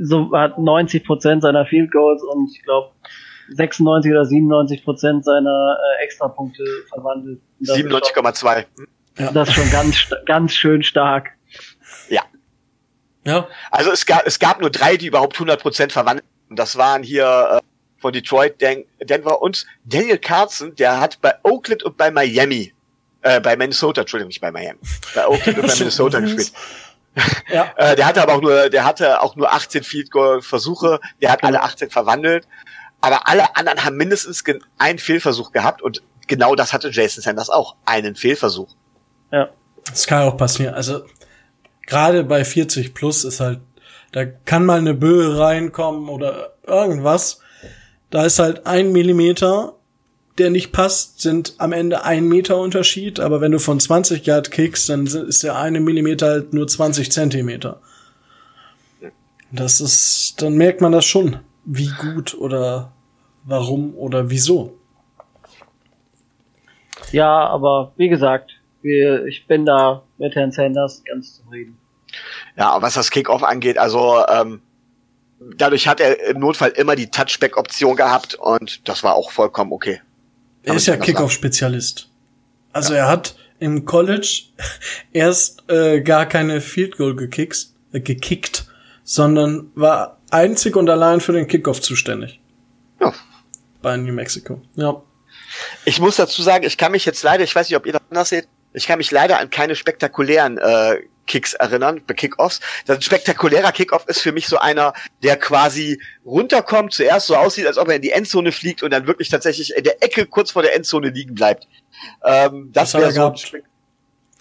so hat 90 Prozent seiner Field Goals und ich glaube 96 oder 97 Prozent seiner äh, Extrapunkte verwandelt. 97,2. Ja. Das ist schon ganz, ganz schön stark. Ja. Ja. Also es gab, es gab nur drei, die überhaupt 100 Prozent verwandelt. Das waren hier äh, von Detroit, Den Denver und Daniel Carlson, der hat bei Oakland und bei Miami, äh, bei Minnesota, Entschuldigung, nicht bei Miami, bei Oakland und bei *laughs* Minnesota gespielt. Ja. *laughs* äh, der hatte aber auch nur, der hatte auch nur 18 Field Goal Versuche, der hat alle 18 verwandelt, aber alle anderen haben mindestens einen Fehlversuch gehabt und genau das hatte Jason Sanders auch, einen Fehlversuch. Ja. Das kann auch passieren. Also gerade bei 40 plus ist halt, da kann mal eine Böe reinkommen oder irgendwas. Da ist halt ein Millimeter der nicht passt, sind am Ende ein Meter Unterschied, aber wenn du von 20 Yard kickst, dann ist der eine Millimeter halt nur 20 Zentimeter. Das ist, dann merkt man das schon, wie gut oder warum oder wieso. Ja, aber wie gesagt, wir, ich bin da mit Herrn Sanders ganz zufrieden. Ja, was das Kickoff angeht, also ähm, dadurch hat er im Notfall immer die Touchback-Option gehabt und das war auch vollkommen okay. Er ist ja Kickoff-Spezialist. Also ja. er hat im College *laughs* erst äh, gar keine Field Goal gekickt, äh, gekickt, sondern war einzig und allein für den Kickoff zuständig. Ja. Bei New Mexico. Ja. Ich muss dazu sagen, ich kann mich jetzt leider, ich weiß nicht, ob ihr das anders seht, ich kann mich leider an keine spektakulären äh, Kicks erinnern, bei Kickoffs. Das ein spektakulärer Kickoff ist für mich so einer, der quasi runterkommt, zuerst so aussieht, als ob er in die Endzone fliegt und dann wirklich tatsächlich in der Ecke kurz vor der Endzone liegen bleibt. Ähm, das wäre so.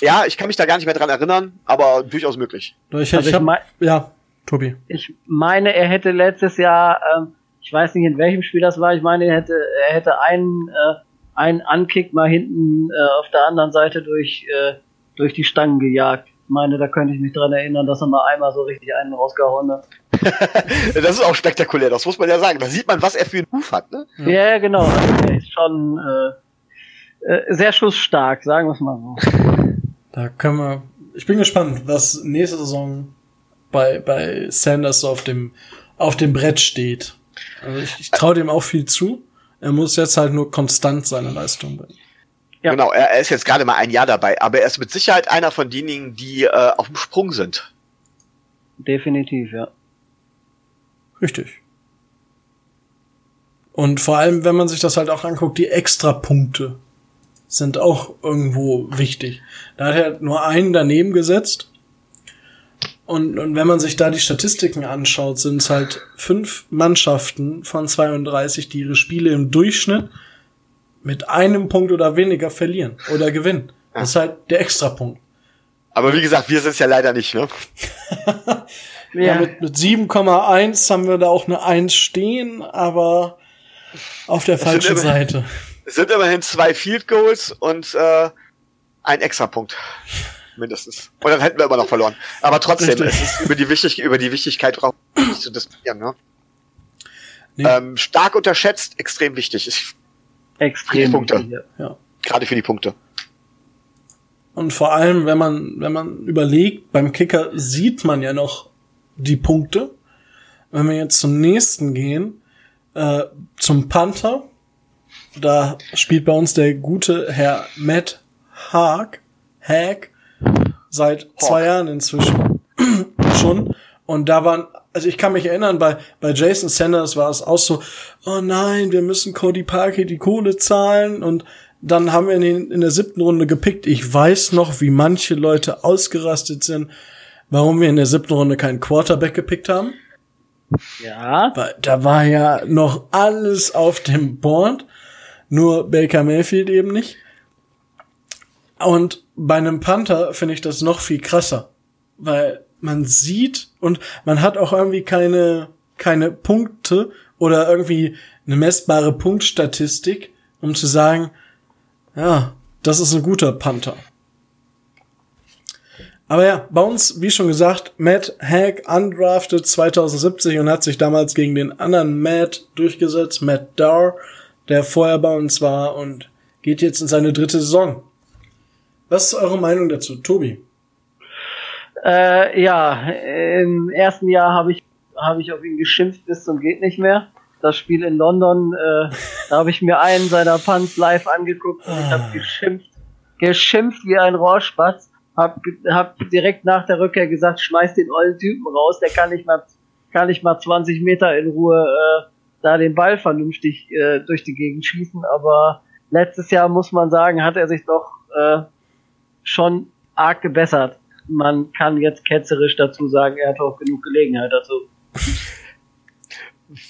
Ja, ich kann mich da gar nicht mehr dran erinnern, aber durchaus möglich. Ich, also ich hab, ja, Tobi. Ich meine, er hätte letztes Jahr, ähm, ich weiß nicht in welchem Spiel das war, ich meine, er hätte, er hätte einen, äh, einen Ankick mal hinten äh, auf der anderen Seite durch, äh, durch die Stangen gejagt meine, da könnte ich mich dran erinnern, dass er mal einmal so richtig einen rausgehauen hat. *laughs* das ist auch spektakulär, das muss man ja sagen. Da sieht man, was er für einen Ruf hat, ne? Ja, ja genau. Also der ist schon äh, äh, sehr schussstark, sagen wir es mal so. *laughs* Da können wir. Ich bin gespannt, was nächste Saison bei, bei Sanders so auf dem, auf dem Brett steht. Also ich, ich traue dem auch viel zu. Er muss jetzt halt nur konstant seine Leistung bringen. Ja. Genau, er, er ist jetzt gerade mal ein Jahr dabei, aber er ist mit Sicherheit einer von denjenigen, die äh, auf dem Sprung sind. Definitiv, ja. Richtig. Und vor allem, wenn man sich das halt auch anguckt, die Extrapunkte sind auch irgendwo wichtig. Da hat er nur einen daneben gesetzt. Und, und wenn man sich da die Statistiken anschaut, sind es halt fünf Mannschaften von 32, die ihre Spiele im Durchschnitt mit einem Punkt oder weniger verlieren oder gewinnen. Ja. Das ist halt der Extrapunkt. Aber wie gesagt, wir sind es ja leider nicht, ne? *laughs* ja. ja, mit, mit 7,1 haben wir da auch eine 1 stehen, aber auf der falschen immerhin, Seite. Es sind immerhin zwei Field Goals und äh, ein Extrapunkt. Mindestens. Und dann hätten wir immer noch verloren. Aber trotzdem, Richtig. es ist über die, Wichtig über die Wichtigkeit nicht zu diskutieren, ne? Nee. Ähm, stark unterschätzt, extrem wichtig. Ich Extrem. Punkte. Ja. Gerade für die Punkte. Und vor allem, wenn man, wenn man überlegt, beim Kicker sieht man ja noch die Punkte. Wenn wir jetzt zum nächsten gehen, äh, zum Panther, da spielt bei uns der gute Herr Matt Haag, Haag, seit Hawk. zwei Jahren inzwischen *clears throat* schon. Und da waren also ich kann mich erinnern, bei, bei Jason Sanders war es auch so, oh nein, wir müssen Cody Parkey die Kohle zahlen und dann haben wir ihn in der siebten Runde gepickt. Ich weiß noch, wie manche Leute ausgerastet sind, warum wir in der siebten Runde keinen Quarterback gepickt haben. Ja. Weil da war ja noch alles auf dem Board, nur Baker Mayfield eben nicht. Und bei einem Panther finde ich das noch viel krasser, weil man sieht und man hat auch irgendwie keine, keine Punkte oder irgendwie eine messbare Punktstatistik, um zu sagen, ja, das ist ein guter Panther. Aber ja, bei uns, wie schon gesagt, Matt Hack undrafted 2070 und hat sich damals gegen den anderen Matt durchgesetzt, Matt Dower, der vorher bei uns war und geht jetzt in seine dritte Saison. Was ist eure Meinung dazu, Tobi? Äh, ja, im ersten Jahr habe ich habe ich auf ihn geschimpft bis zum geht nicht mehr. Das Spiel in London, äh, da habe ich mir einen seiner Punts live angeguckt und ich habe geschimpft, geschimpft wie ein Rohrspatz. Hab, hab direkt nach der Rückkehr gesagt, schmeiß den ollen Typen raus, der kann nicht mal, kann nicht mal 20 Meter in Ruhe äh, da den Ball vernünftig äh, durch die Gegend schießen. Aber letztes Jahr muss man sagen, hat er sich doch äh, schon arg gebessert. Man kann jetzt ketzerisch dazu sagen, er hat auch genug Gelegenheit dazu.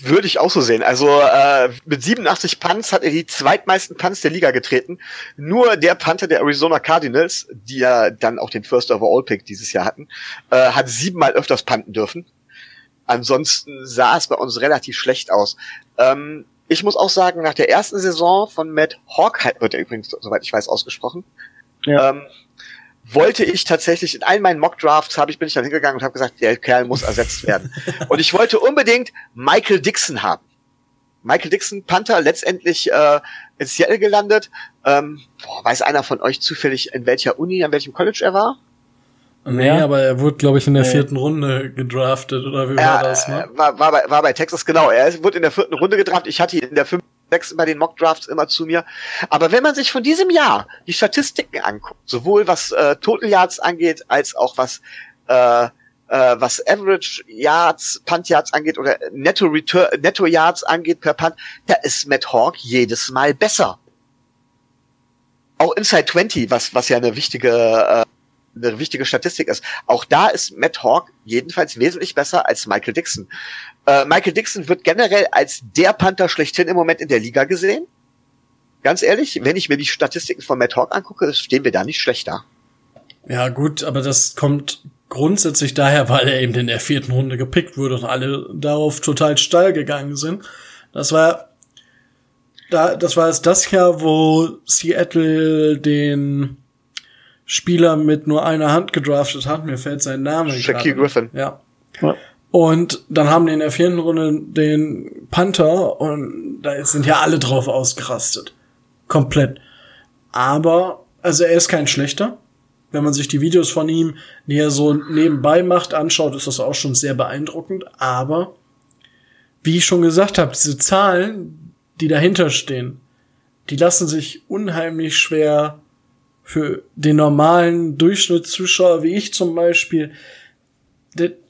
Würde ich auch so sehen. Also äh, mit 87 Punts hat er die zweitmeisten Punts der Liga getreten. Nur der Panther der Arizona Cardinals, die ja dann auch den First Overall Pick dieses Jahr hatten, äh, hat siebenmal öfters punten dürfen. Ansonsten sah es bei uns relativ schlecht aus. Ähm, ich muss auch sagen, nach der ersten Saison von Matt Hawk wird er übrigens, soweit ich weiß, ausgesprochen. Ja. Ähm, wollte ich tatsächlich in allen meinen Mock Drafts habe ich bin ich dann hingegangen und habe gesagt, der Kerl muss ersetzt werden. *laughs* und ich wollte unbedingt Michael Dixon haben. Michael Dixon, Panther, letztendlich äh, in Seattle gelandet. Ähm, boah, weiß einer von euch zufällig, in welcher Uni, an welchem College er war? Nee, ja. aber er wurde, glaube ich, in der vierten Runde gedraftet, oder wie war das, ne? War, war, bei, war bei Texas, genau. Er wurde in der vierten Runde gedraftet. Ich hatte ihn in der fünften, sechsten bei den Mock Drafts immer zu mir. Aber wenn man sich von diesem Jahr die Statistiken anguckt, sowohl was äh, Total Yards angeht, als auch was äh, äh, was Average Yards, Punt Yards angeht oder Netto Return, Netto Yards angeht per Punt, da ist Matt Hawk jedes Mal besser. Auch Inside 20, was, was ja eine wichtige äh, eine wichtige Statistik ist. Auch da ist Matt Hawk jedenfalls wesentlich besser als Michael Dixon. Äh, Michael Dixon wird generell als der Panther schlechthin im Moment in der Liga gesehen. Ganz ehrlich, wenn ich mir die Statistiken von Matt Hawk angucke, stehen wir da nicht schlechter. Ja, gut, aber das kommt grundsätzlich daher, weil er eben in der vierten Runde gepickt wurde und alle darauf total steil gegangen sind. Das war da, das war jetzt das Jahr, wo Seattle den Spieler mit nur einer Hand gedraftet hat. Mir fällt sein Name Shaquille Griffin. Ja. ja. Und dann haben die in der vierten Runde den Panther und da sind ja alle drauf ausgerastet. Komplett. Aber, also er ist kein schlechter. Wenn man sich die Videos von ihm, die er so nebenbei macht, anschaut, ist das auch schon sehr beeindruckend. Aber, wie ich schon gesagt habe, diese Zahlen, die dahinter stehen, die lassen sich unheimlich schwer für den normalen Durchschnittszuschauer wie ich zum Beispiel,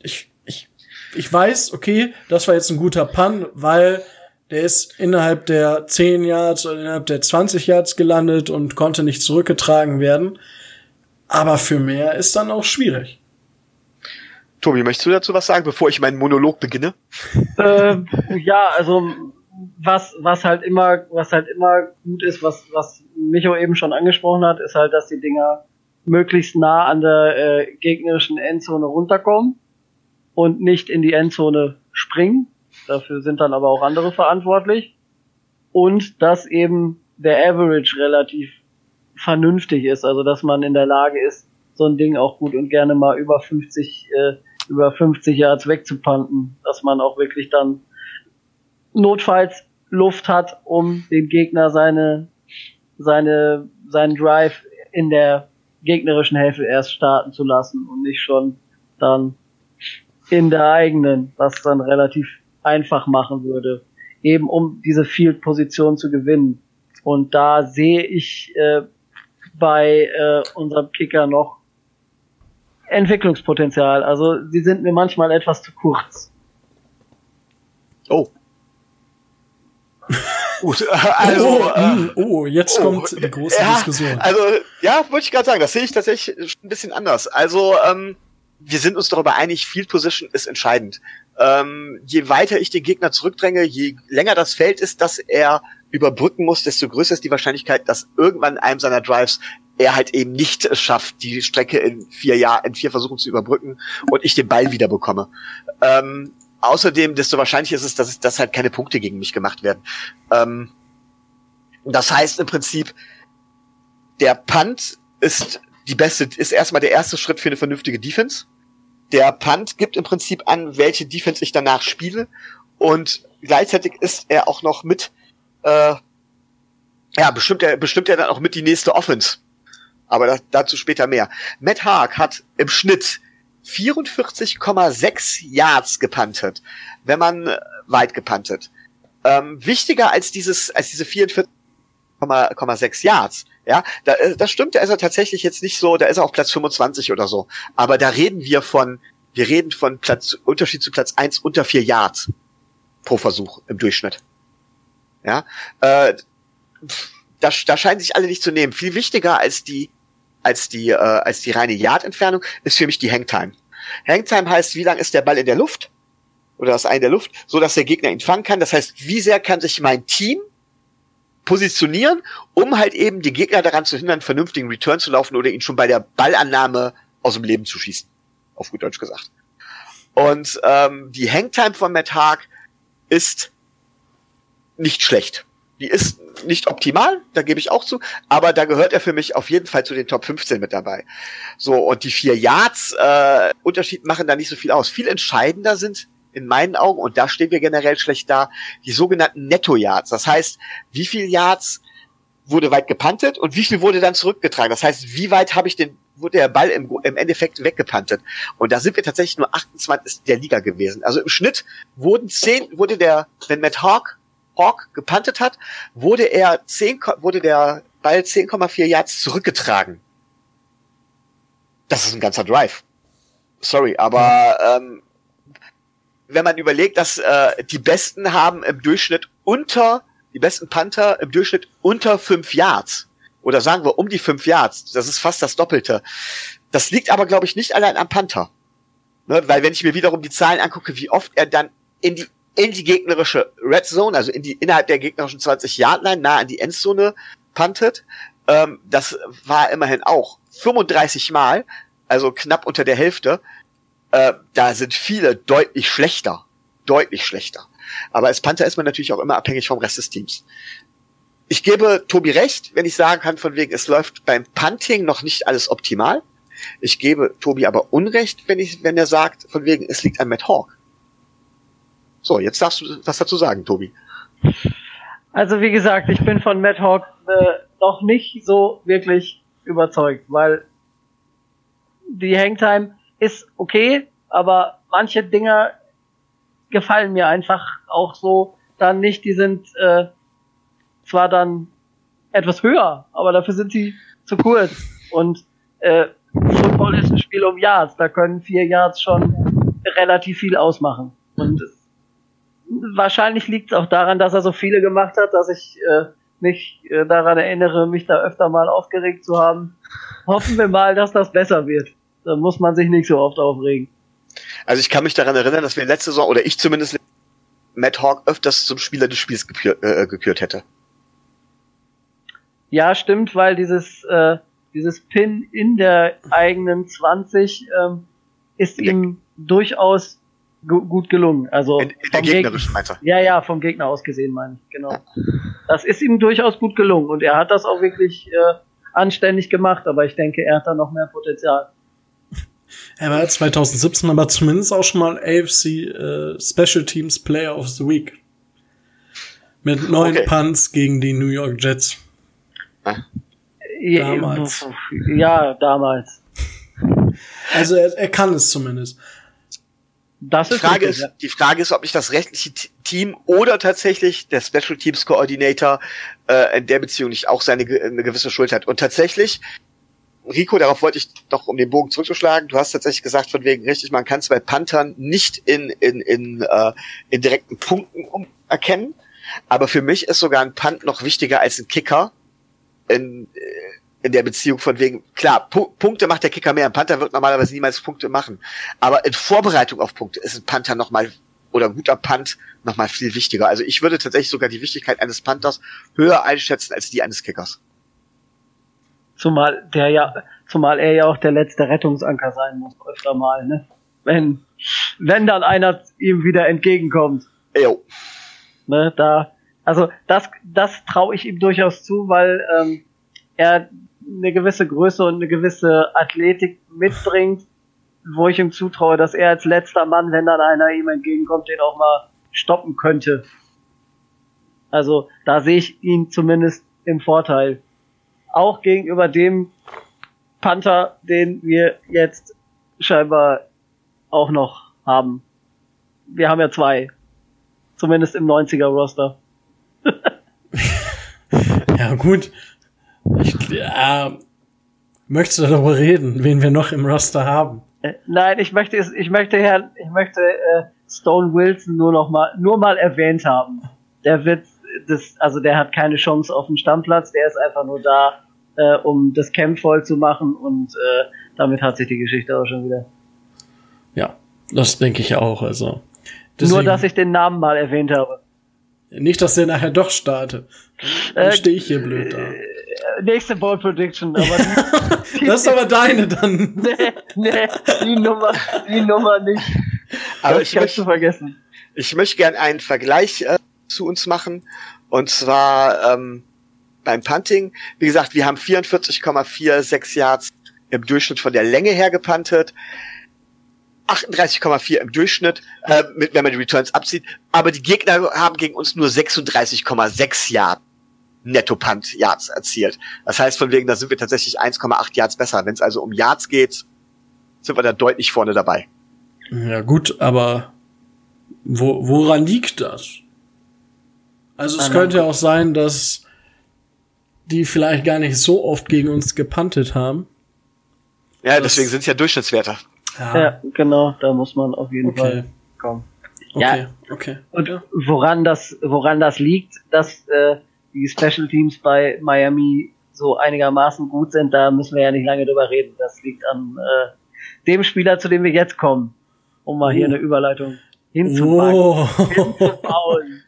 ich, ich, ich weiß, okay, das war jetzt ein guter Pun, weil der ist innerhalb der 10 Yards oder innerhalb der 20 Yards gelandet und konnte nicht zurückgetragen werden. Aber für mehr ist dann auch schwierig. Tobi, möchtest du dazu was sagen, bevor ich meinen Monolog beginne? Äh, ja, also was, was halt immer, was halt immer gut ist, was, was Micho eben schon angesprochen hat, ist halt, dass die Dinger möglichst nah an der äh, gegnerischen Endzone runterkommen und nicht in die Endzone springen. Dafür sind dann aber auch andere verantwortlich. Und dass eben der Average relativ vernünftig ist, also dass man in der Lage ist, so ein Ding auch gut und gerne mal über 50, äh, über 50 Yards wegzupanten, dass man auch wirklich dann notfalls Luft hat, um den Gegner seine, seine, seinen Drive in der gegnerischen Hälfte erst starten zu lassen und nicht schon dann in der eigenen, was dann relativ einfach machen würde, eben um diese Field-Position zu gewinnen. Und da sehe ich äh, bei äh, unserem Kicker noch Entwicklungspotenzial. Also sie sind mir manchmal etwas zu kurz. Oh. *laughs* Gut, *laughs* also, oh, äh, oh, jetzt oh, kommt die große ja, Diskussion. Also, ja, wollte ich gerade sagen, das sehe ich tatsächlich ein bisschen anders. Also, ähm, wir sind uns darüber einig, Field Position ist entscheidend. Ähm, je weiter ich den Gegner zurückdränge, je länger das Feld ist, dass er überbrücken muss, desto größer ist die Wahrscheinlichkeit, dass irgendwann in einem seiner Drives er halt eben nicht es schafft, die Strecke in vier Jahren, in vier Versuchen zu überbrücken und ich den Ball wieder bekomme. Ähm, außerdem, desto wahrscheinlicher ist es, dass, dass halt keine Punkte gegen mich gemacht werden. Ähm, das heißt im Prinzip, der Punt ist die beste, ist erstmal der erste Schritt für eine vernünftige Defense. Der Punt gibt im Prinzip an, welche Defense ich danach spiele und gleichzeitig ist er auch noch mit, äh, ja, bestimmt er, bestimmt er dann auch mit die nächste Offense. Aber das, dazu später mehr. Matt Haag hat im Schnitt 44,6 Yards gepantet, wenn man weit gepantet. Ähm, wichtiger als dieses, als diese 44,6 Yards. Ja, da, äh, das stimmt, da ist er tatsächlich jetzt nicht so, da ist er auf Platz 25 oder so. Aber da reden wir von, wir reden von Platz, Unterschied zu Platz 1 unter 4 Yards pro Versuch im Durchschnitt. Ja, äh, da, da scheinen sich alle nicht zu nehmen. Viel wichtiger als die, als die, äh, als die reine Yard-Entfernung ist für mich die Hangtime. Hangtime heißt, wie lang ist der Ball in der Luft? Oder das Ei in der Luft, so dass der Gegner ihn fangen kann. Das heißt, wie sehr kann sich mein Team positionieren, um halt eben die Gegner daran zu hindern, vernünftigen Return zu laufen oder ihn schon bei der Ballannahme aus dem Leben zu schießen. Auf gut Deutsch gesagt. Und ähm, die Hangtime von Matt Haag ist nicht schlecht. Die ist nicht optimal, da gebe ich auch zu, aber da gehört er für mich auf jeden Fall zu den Top 15 mit dabei. So, und die vier Yards äh, Unterschied machen da nicht so viel aus. Viel entscheidender sind in meinen Augen, und da stehen wir generell schlecht da, die sogenannten Netto-Yards. Das heißt, wie viel Yards wurde weit gepantet und wie viel wurde dann zurückgetragen? Das heißt, wie weit habe ich den, wurde der Ball im, im Endeffekt weggepantet? Und da sind wir tatsächlich nur 28 der Liga gewesen. Also im Schnitt wurden zehn, wurde der, wenn Matt Hawk, Hawk gepantet hat, wurde er zehn, wurde der Ball 10,4 Yards zurückgetragen. Das ist ein ganzer Drive. Sorry, aber ähm, wenn man überlegt, dass äh, die Besten haben im Durchschnitt unter, die besten Panther im Durchschnitt unter fünf Yards. Oder sagen wir um die fünf Yards. Das ist fast das Doppelte. Das liegt aber, glaube ich, nicht allein am Panther. Ne? Weil wenn ich mir wiederum die Zahlen angucke, wie oft er dann in die, in die gegnerische Red Zone, also in die, innerhalb der gegnerischen 20 Yard Line, nah an die Endzone pantet, ähm, das war immerhin auch 35 Mal, also knapp unter der Hälfte. Äh, da sind viele deutlich schlechter. Deutlich schlechter. Aber als Panther ist man natürlich auch immer abhängig vom Rest des Teams. Ich gebe Tobi recht, wenn ich sagen kann, von wegen, es läuft beim Punting noch nicht alles optimal. Ich gebe Tobi aber Unrecht, wenn ich, wenn er sagt, von wegen, es liegt an Matt Hawk. So, jetzt darfst du was dazu sagen, Tobi. Also wie gesagt, ich bin von Matt Hawk äh, noch nicht so wirklich überzeugt, weil die Hangtime ist okay, aber manche Dinger gefallen mir einfach auch so dann nicht. Die sind äh, zwar dann etwas höher, aber dafür sind sie zu kurz. Und äh, Football ist ein Spiel um Yards. Da können vier Yards schon relativ viel ausmachen. Und wahrscheinlich liegt es auch daran, dass er so viele gemacht hat, dass ich äh, mich äh, daran erinnere, mich da öfter mal aufgeregt zu haben. Hoffen wir mal, dass das besser wird. Da muss man sich nicht so oft aufregen. Also ich kann mich daran erinnern, dass wir letzte Saison, oder ich zumindest, Matt Hawk öfters zum Spieler des Spiels gekürt, äh, gekürt hätte. Ja, stimmt, weil dieses, äh, dieses Pin in der eigenen 20 ähm, ist ihm durchaus gu gut gelungen. Also in, in der gegnerischen Gegner, Ja, ja, vom Gegner aus gesehen meine ich, genau. Das ist ihm durchaus gut gelungen und er hat das auch wirklich äh, anständig gemacht, aber ich denke, er hat da noch mehr Potenzial. *laughs* Er war 2017 aber zumindest auch schon mal AFC äh, Special Teams Player of the Week. Mit neun okay. Punts gegen die New York Jets. Ah. Damals. Ja, damals. Also er, er kann es zumindest. Das die, Frage ist, die Frage ist, ob nicht das rechtliche Team oder tatsächlich der Special Teams Coordinator äh, in der Beziehung nicht auch seine eine gewisse Schuld hat. Und tatsächlich Rico, darauf wollte ich doch, um den Bogen zurückzuschlagen, du hast tatsächlich gesagt, von wegen richtig, man kann es bei Panthern nicht in, in, in, äh, in direkten Punkten um erkennen. Aber für mich ist sogar ein Punt noch wichtiger als ein Kicker in, äh, in der Beziehung von wegen, klar, Pu Punkte macht der Kicker mehr. Ein Panther wird normalerweise niemals Punkte machen. Aber in Vorbereitung auf Punkte ist ein Panther nochmal oder ein guter Punt nochmal viel wichtiger. Also ich würde tatsächlich sogar die Wichtigkeit eines Panthers höher einschätzen als die eines Kickers. Zumal der ja, zumal er ja auch der letzte Rettungsanker sein muss, öfter mal, ne? Wenn, wenn dann einer ihm wieder entgegenkommt. Jo. Ne, da, also das, das traue ich ihm durchaus zu, weil ähm, er eine gewisse Größe und eine gewisse Athletik mitbringt, wo ich ihm zutraue, dass er als letzter Mann, wenn dann einer ihm entgegenkommt, den auch mal stoppen könnte. Also da sehe ich ihn zumindest im Vorteil auch gegenüber dem Panther, den wir jetzt scheinbar auch noch haben. Wir haben ja zwei. Zumindest im 90er-Roster. *laughs* ja, gut. Ich, ja, möchtest du darüber reden, wen wir noch im Roster haben? Äh, nein, ich möchte ich möchte Herrn, ich möchte äh, Stone Wilson nur noch mal, nur mal erwähnt haben. Der wird das, also der hat keine Chance auf den Stammplatz, der ist einfach nur da, äh, um das Camp voll zu machen und äh, damit hat sich die Geschichte auch schon wieder. Ja, das denke ich auch. Also deswegen, nur, dass ich den Namen mal erwähnt habe. Nicht, dass der nachher doch startet. Dann äh, stehe ich hier blöd da. Nächste Ball Prediction, aber die, *laughs* die, das ist aber deine dann. nee, nee, die Nummer, die Nummer nicht. Aber das ich möchte vergessen. Ich möchte gern einen Vergleich äh, zu uns machen. Und zwar ähm, beim Punting. Wie gesagt, wir haben 44,46 Yards im Durchschnitt von der Länge her gepuntet. 38,4 im Durchschnitt, äh, mit, wenn man die Returns abzieht. Aber die Gegner haben gegen uns nur 36,6 Yards Netto-Punt-Yards erzielt. Das heißt, von wegen, da sind wir tatsächlich 1,8 Yards besser. Wenn es also um Yards geht, sind wir da deutlich vorne dabei. Ja gut, aber wo, woran liegt das? Also es könnte ja auch sein, dass die vielleicht gar nicht so oft gegen uns gepantet haben. Ja, deswegen sind es ja Durchschnittswerte. Ja. ja. genau, da muss man auf jeden okay. Fall kommen. Okay, ja, okay. Und woran das, woran das liegt, dass äh, die Special Teams bei Miami so einigermaßen gut sind, da müssen wir ja nicht lange drüber reden. Das liegt an äh, dem Spieler, zu dem wir jetzt kommen, um mal oh. hier eine Überleitung hinzupacken. Oh. *laughs* hinzubauen.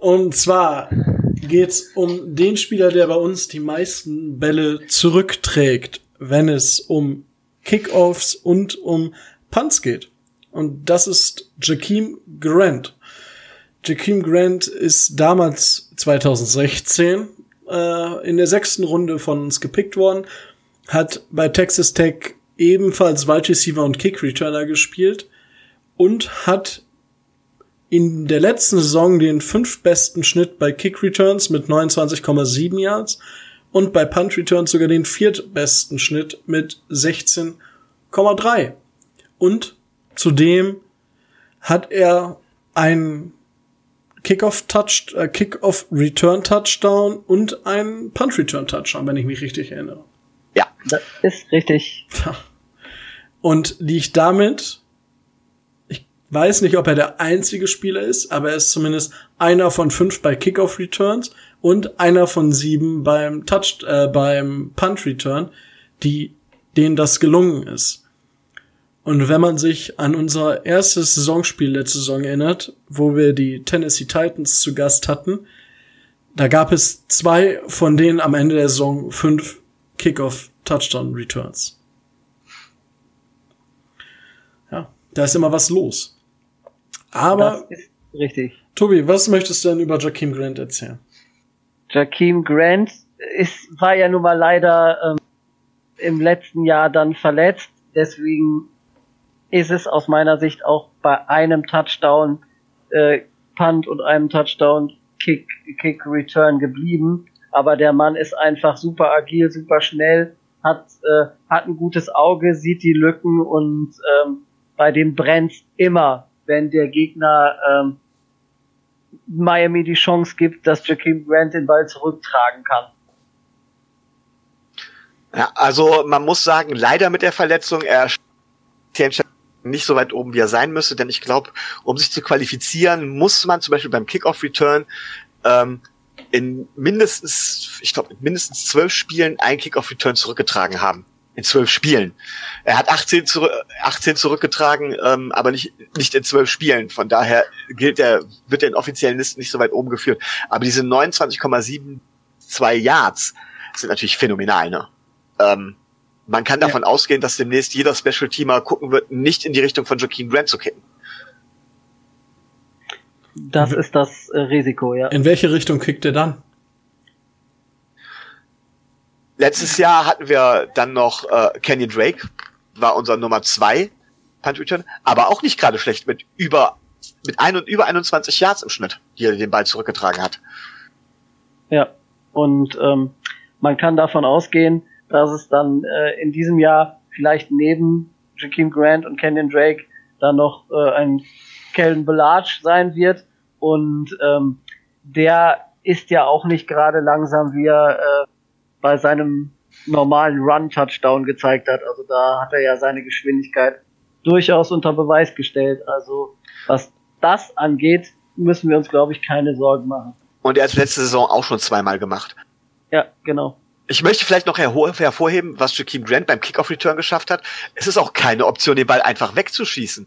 Und zwar geht's um den Spieler, der bei uns die meisten Bälle zurückträgt, wenn es um Kickoffs und um Punts geht. Und das ist Jakeem Grant. Jakeem Grant ist damals 2016 äh, in der sechsten Runde von uns gepickt worden, hat bei Texas Tech ebenfalls Wide Receiver und Kick Returner gespielt und hat in der letzten Saison den fünf besten Schnitt bei Kick Returns mit 29,7 Yards und bei Punt Returns sogar den viertbesten Schnitt mit 16,3. Und zudem hat er einen Kickoff Touch, äh, Kickoff Return Touchdown und einen Punt Return Touchdown, wenn ich mich richtig erinnere. Ja, das ist richtig. Und liegt damit weiß nicht, ob er der einzige Spieler ist, aber er ist zumindest einer von fünf bei Kickoff Returns und einer von sieben beim Touch, äh, beim Punt Return, die, denen das gelungen ist. Und wenn man sich an unser erstes Saisonspiel letzte Saison erinnert, wo wir die Tennessee Titans zu Gast hatten, da gab es zwei von denen am Ende der Saison fünf Kickoff Touchdown Returns. Ja, da ist immer was los. Aber. Das ist richtig. Tobi, was möchtest du denn über Jakeem Grant erzählen? Jakeem Grant ist, war ja nun mal leider ähm, im letzten Jahr dann verletzt. Deswegen ist es aus meiner Sicht auch bei einem Touchdown äh, Punt und einem Touchdown Kick, Kick Return geblieben. Aber der Mann ist einfach super agil, super schnell, hat, äh, hat ein gutes Auge, sieht die Lücken und ähm, bei dem brennt immer wenn der Gegner ähm, Miami die Chance gibt, dass Jakeem Grant den Ball zurücktragen kann. Ja, also man muss sagen, leider mit der Verletzung, er nicht so weit oben, wie er sein müsste, denn ich glaube, um sich zu qualifizieren, muss man zum Beispiel beim Kickoff-Return ähm, in mindestens, ich glaube, mindestens zwölf Spielen ein Kickoff-Return zurückgetragen haben in zwölf Spielen. Er hat 18, zurück, 18 zurückgetragen, ähm, aber nicht, nicht in zwölf Spielen. Von daher gilt er, wird er in offiziellen Listen nicht so weit oben geführt. Aber diese 29,72 Yards sind natürlich phänomenal, ne? Ähm, man kann davon ja. ausgehen, dass demnächst jeder Special Teamer gucken wird, nicht in die Richtung von Joaquin Grant zu kicken. Das ist das äh, Risiko, ja. In welche Richtung kickt er dann? Letztes Jahr hatten wir dann noch äh, Kenyon Drake, war unser Nummer zwei Punt Return, aber auch nicht gerade schlecht mit über mit ein und über 21 Yards im Schnitt, die er den Ball zurückgetragen hat. Ja, und ähm, man kann davon ausgehen, dass es dann äh, in diesem Jahr vielleicht neben Jakeem Grant und Kenyon Drake dann noch äh, ein Kellen Belage sein wird. Und ähm, der ist ja auch nicht gerade langsam, wie er äh, bei seinem normalen Run-Touchdown gezeigt hat. Also da hat er ja seine Geschwindigkeit durchaus unter Beweis gestellt. Also was das angeht, müssen wir uns, glaube ich, keine Sorgen machen. Und er hat letzte Saison auch schon zweimal gemacht. Ja, genau. Ich möchte vielleicht noch hervorheben, was Jakeem Grant beim Kickoff-Return geschafft hat. Es ist auch keine Option, den Ball einfach wegzuschießen.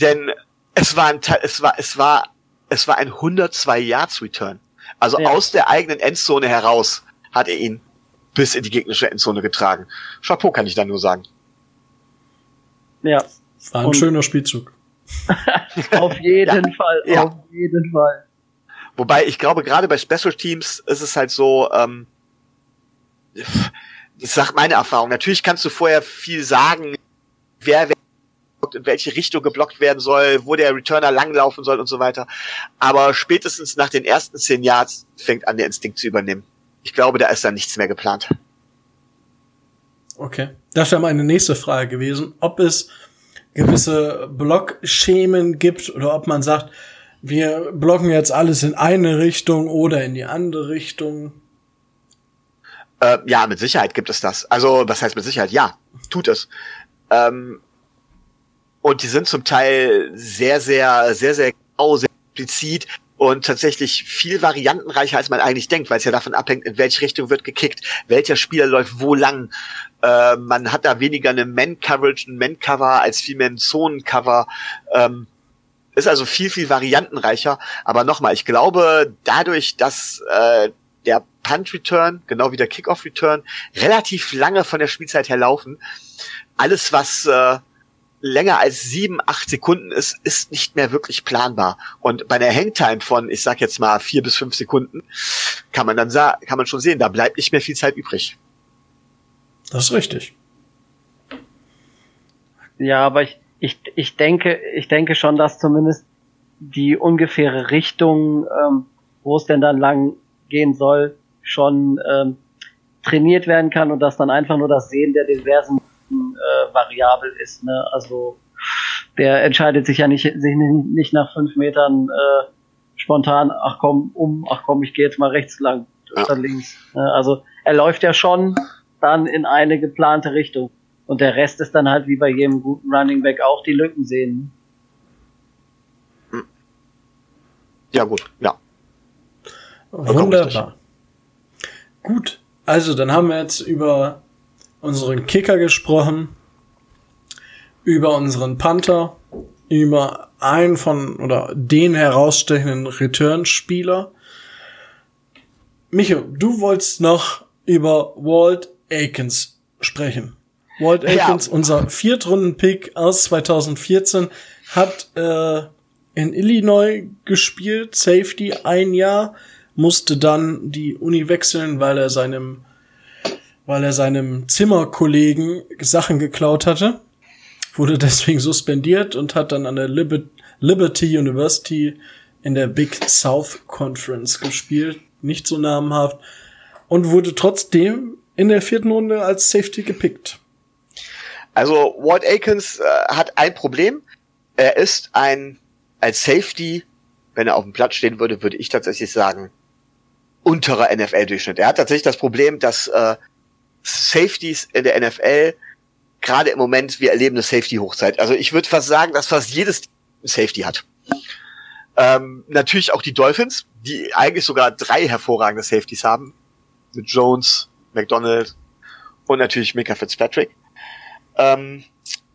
Denn es war ein, es war, es war, es war ein 102 Yards Return. Also ja. aus der eigenen Endzone heraus hat er ihn bis in die gegnerische Endzone getragen. Chapeau kann ich da nur sagen. Ja. War ein Und schöner Spielzug. *laughs* auf jeden ja. Fall, ja. auf jeden Fall. Wobei ich glaube, gerade bei Special Teams ist es halt so, ähm, ich sag meine Erfahrung. Natürlich kannst du vorher viel sagen, wer, wer in welche Richtung geblockt werden soll, wo der Returner langlaufen soll und so weiter. Aber spätestens nach den ersten zehn Yards fängt an, der Instinkt zu übernehmen. Ich glaube, da ist dann nichts mehr geplant. Okay. Das wäre meine nächste Frage gewesen, ob es gewisse Blockschemen gibt oder ob man sagt, wir blocken jetzt alles in eine Richtung oder in die andere Richtung. Äh, ja, mit Sicherheit gibt es das. Also, was heißt mit Sicherheit? Ja, tut es. Ähm, und die sind zum Teil sehr, sehr, sehr, sehr genau, sehr explizit und tatsächlich viel variantenreicher, als man eigentlich denkt, weil es ja davon abhängt, in welche Richtung wird gekickt, welcher Spieler läuft wo lang. Äh, man hat da weniger eine Man-Coverage, ein Man-Cover als vielmehr ein Zonen-Cover. Ähm, ist also viel, viel variantenreicher. Aber nochmal, ich glaube, dadurch, dass äh, der Punt-Return, genau wie der Kickoff-Return, relativ lange von der Spielzeit her laufen, alles, was äh, länger als sieben, acht Sekunden ist, ist nicht mehr wirklich planbar. Und bei einer Hangtime von, ich sag jetzt mal vier bis fünf Sekunden, kann man dann kann man schon sehen, da bleibt nicht mehr viel Zeit übrig. Das ist richtig. Ja, aber ich, ich, ich denke, ich denke schon, dass zumindest die ungefähre Richtung, ähm, wo es denn dann lang gehen soll, schon ähm, trainiert werden kann und dass dann einfach nur das Sehen der diversen äh, variabel ist. Ne? Also der entscheidet sich ja nicht, sich nicht nach fünf Metern äh, spontan, ach komm, um, ach komm, ich gehe jetzt mal rechts lang oder links. Ne? Also er läuft ja schon dann in eine geplante Richtung. Und der Rest ist dann halt wie bei jedem guten Running Back auch die Lücken sehen. Ja, gut, ja. Wunderbar. Gut, also dann haben wir jetzt über unseren Kicker gesprochen, über unseren Panther, über einen von oder den herausstechenden Return-Spieler. Micho, du wolltest noch über Walt Akins sprechen. Walt Akins, ja. unser Viertrunden-Pick aus 2014, hat äh, in Illinois gespielt, Safety ein Jahr, musste dann die Uni wechseln, weil er seinem weil er seinem Zimmerkollegen Sachen geklaut hatte, wurde deswegen suspendiert und hat dann an der Liber Liberty University in der Big South Conference gespielt, nicht so namenhaft, und wurde trotzdem in der vierten Runde als Safety gepickt. Also Walt Akins äh, hat ein Problem. Er ist ein als Safety, wenn er auf dem Platz stehen würde, würde ich tatsächlich sagen, unterer NFL-Durchschnitt. Er hat tatsächlich das Problem, dass äh, Safeties in der NFL gerade im Moment, wir erleben eine Safety-Hochzeit. Also ich würde fast sagen, dass fast jedes Safety hat. Ähm, natürlich auch die Dolphins, die eigentlich sogar drei hervorragende Safeties haben. Mit Jones, McDonald und natürlich Mika Fitzpatrick. Ähm,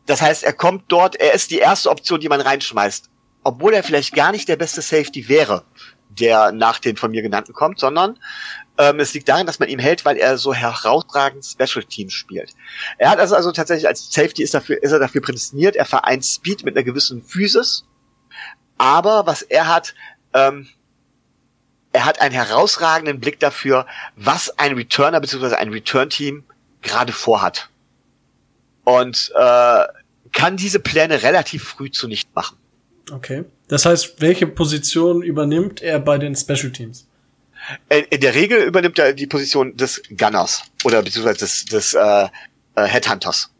das heißt, er kommt dort, er ist die erste Option, die man reinschmeißt. Obwohl er vielleicht gar nicht der beste Safety wäre, der nach den von mir genannten kommt, sondern ähm, es liegt darin, dass man ihm hält, weil er so herausragend Special Teams spielt. Er hat also, also tatsächlich als Safety ist, dafür, ist er dafür prädestiniert. Er vereint Speed mit einer gewissen Physis. Aber was er hat, ähm, er hat einen herausragenden Blick dafür, was ein Returner bzw. ein Return-Team gerade vorhat. Und äh, kann diese Pläne relativ früh zunichte machen. Okay. Das heißt, welche Position übernimmt er bei den Special Teams? In der Regel übernimmt er die Position des Gunners oder beziehungsweise des, des äh, äh, Headhunters.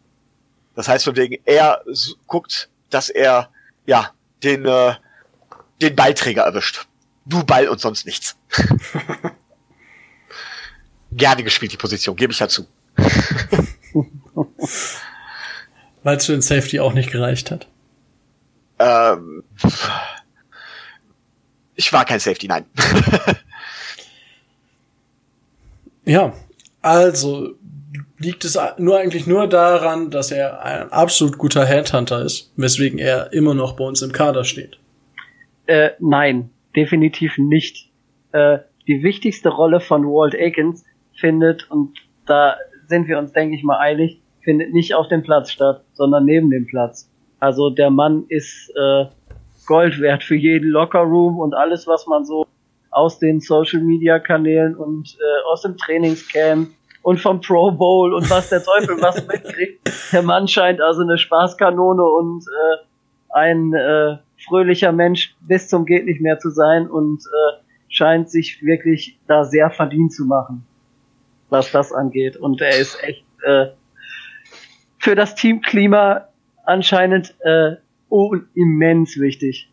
Das heißt von wegen, er guckt, dass er ja den äh, den Ballträger erwischt. Du Ball und sonst nichts. *laughs* Gerne gespielt die Position, gebe ich dazu. *laughs* Weil es für den Safety auch nicht gereicht hat. Ähm, ich war kein Safety, nein. *laughs* ja, also liegt es nur eigentlich nur daran, dass er ein absolut guter Headhunter ist, weswegen er immer noch bei uns im Kader steht. Äh, nein, definitiv nicht. Äh, die wichtigste Rolle von Walt Aikens findet, und da sind wir uns, denke ich mal, eilig, findet nicht auf dem Platz statt, sondern neben dem Platz. Also der Mann ist äh, Gold wert für jeden Lockerroom und alles, was man so aus den Social Media Kanälen und äh, aus dem Trainingscamp und vom Pro Bowl und was der Teufel *laughs* was mitkriegt. Der Mann scheint also eine Spaßkanone und äh, ein äh, fröhlicher Mensch bis zum geht nicht mehr zu sein und äh, scheint sich wirklich da sehr verdient zu machen, was das angeht. Und er ist echt äh, für das Teamklima anscheinend äh, immens wichtig.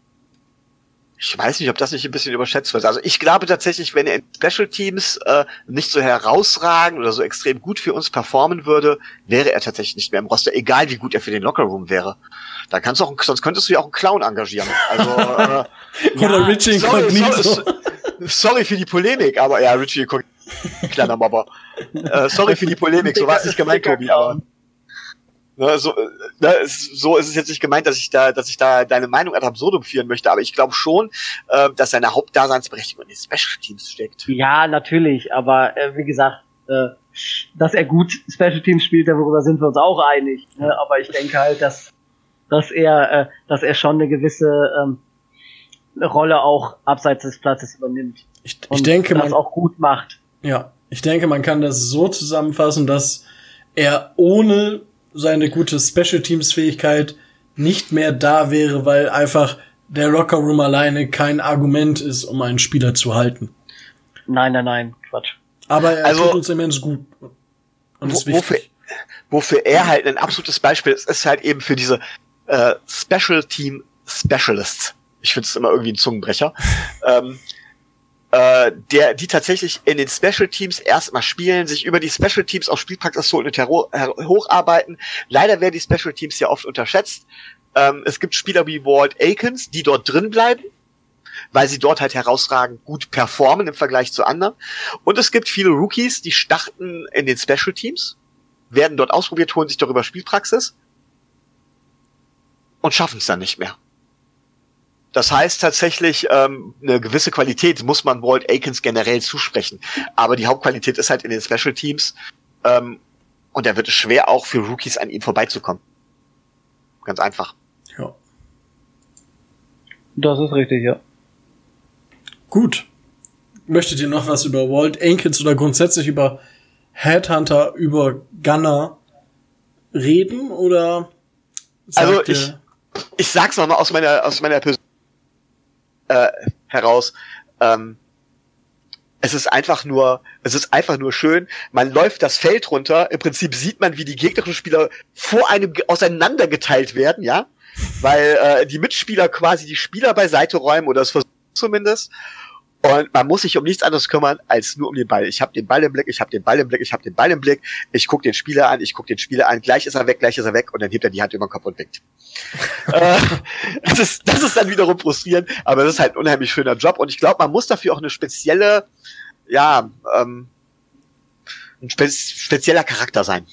Ich weiß nicht, ob das nicht ein bisschen überschätzt wird. Also ich glaube tatsächlich, wenn er in Special Teams äh, nicht so herausragend oder so extrem gut für uns performen würde, wäre er tatsächlich nicht mehr im Roster, egal wie gut er für den Lockerroom wäre. Da kannst du auch, sonst könntest du ja auch einen Clown engagieren. Also äh, *laughs* oder ja, Richie sorry, sorry, sorry für die Polemik, aber ja, Richie kleiner Mobber. Äh, sorry für die Polemik, so war es nicht gemeint, Tobi, aber Ne, so, ne, so ist es jetzt nicht gemeint, dass ich da, dass ich da deine Meinung ad absurdum führen möchte, aber ich glaube schon, äh, dass seine Hauptdaseinsberechtigung in den Special Teams steckt. Ja, natürlich, aber äh, wie gesagt, äh, dass er gut Special Teams spielt, darüber sind wir uns auch einig. Ne? Aber ich denke halt, dass, dass er, äh, dass er schon eine gewisse ähm, Rolle auch abseits des Platzes übernimmt. Ich, ich denke, das man, auch gut macht. Ja, ich denke, man kann das so zusammenfassen, dass er ohne seine gute Special Teams Fähigkeit nicht mehr da wäre, weil einfach der Locker Room alleine kein Argument ist, um einen Spieler zu halten. Nein, nein, nein, Quatsch. Aber er also, tut uns immens gut. Und wo, ist wofür, wofür er halt ein absolutes Beispiel ist, ist halt eben für diese äh, Special Team Specialists. Ich finde es immer irgendwie ein Zungenbrecher. *laughs* ähm, äh, der, die tatsächlich in den Special Teams erstmal spielen, sich über die Special Teams auf Spielpraxis holen und hocharbeiten. Leider werden die Special Teams ja oft unterschätzt. Ähm, es gibt Spieler wie Walt Akins, die dort drin bleiben, weil sie dort halt herausragend gut performen im Vergleich zu anderen. Und es gibt viele Rookies, die starten in den Special Teams, werden dort ausprobiert, holen sich darüber Spielpraxis und schaffen es dann nicht mehr. Das heißt tatsächlich, ähm, eine gewisse Qualität muss man Walt Akins generell zusprechen. Aber die Hauptqualität ist halt in den Special Teams. Ähm, und da wird es schwer, auch für Rookies an ihm vorbeizukommen. Ganz einfach. Ja. Das ist richtig, ja. Gut. Möchtet ihr noch was über Walt Ankins oder grundsätzlich über Headhunter, über Gunner reden oder? Also ich, ich sag's nochmal aus meiner aus meiner Persönlichkeit äh, heraus. Ähm, es ist einfach nur, es ist einfach nur schön. Man läuft das Feld runter. Im Prinzip sieht man, wie die gegnerischen Spieler vor einem auseinandergeteilt werden, ja, weil äh, die Mitspieler quasi die Spieler beiseite räumen oder es versuchen zumindest. Und man muss sich um nichts anderes kümmern als nur um den Ball. Ich habe den Ball im Blick, ich habe den Ball im Blick, ich habe den Ball im Blick. Ich gucke den Spieler an, ich gucke den Spieler an. Gleich ist er weg, gleich ist er weg und dann hebt er die Hand über den Kopf und winkt. *laughs* äh, das, ist, das ist dann wiederum frustrierend, aber das ist halt ein unheimlich schöner Job und ich glaube, man muss dafür auch eine spezielle, ja, ähm, ein spe spezieller Charakter sein.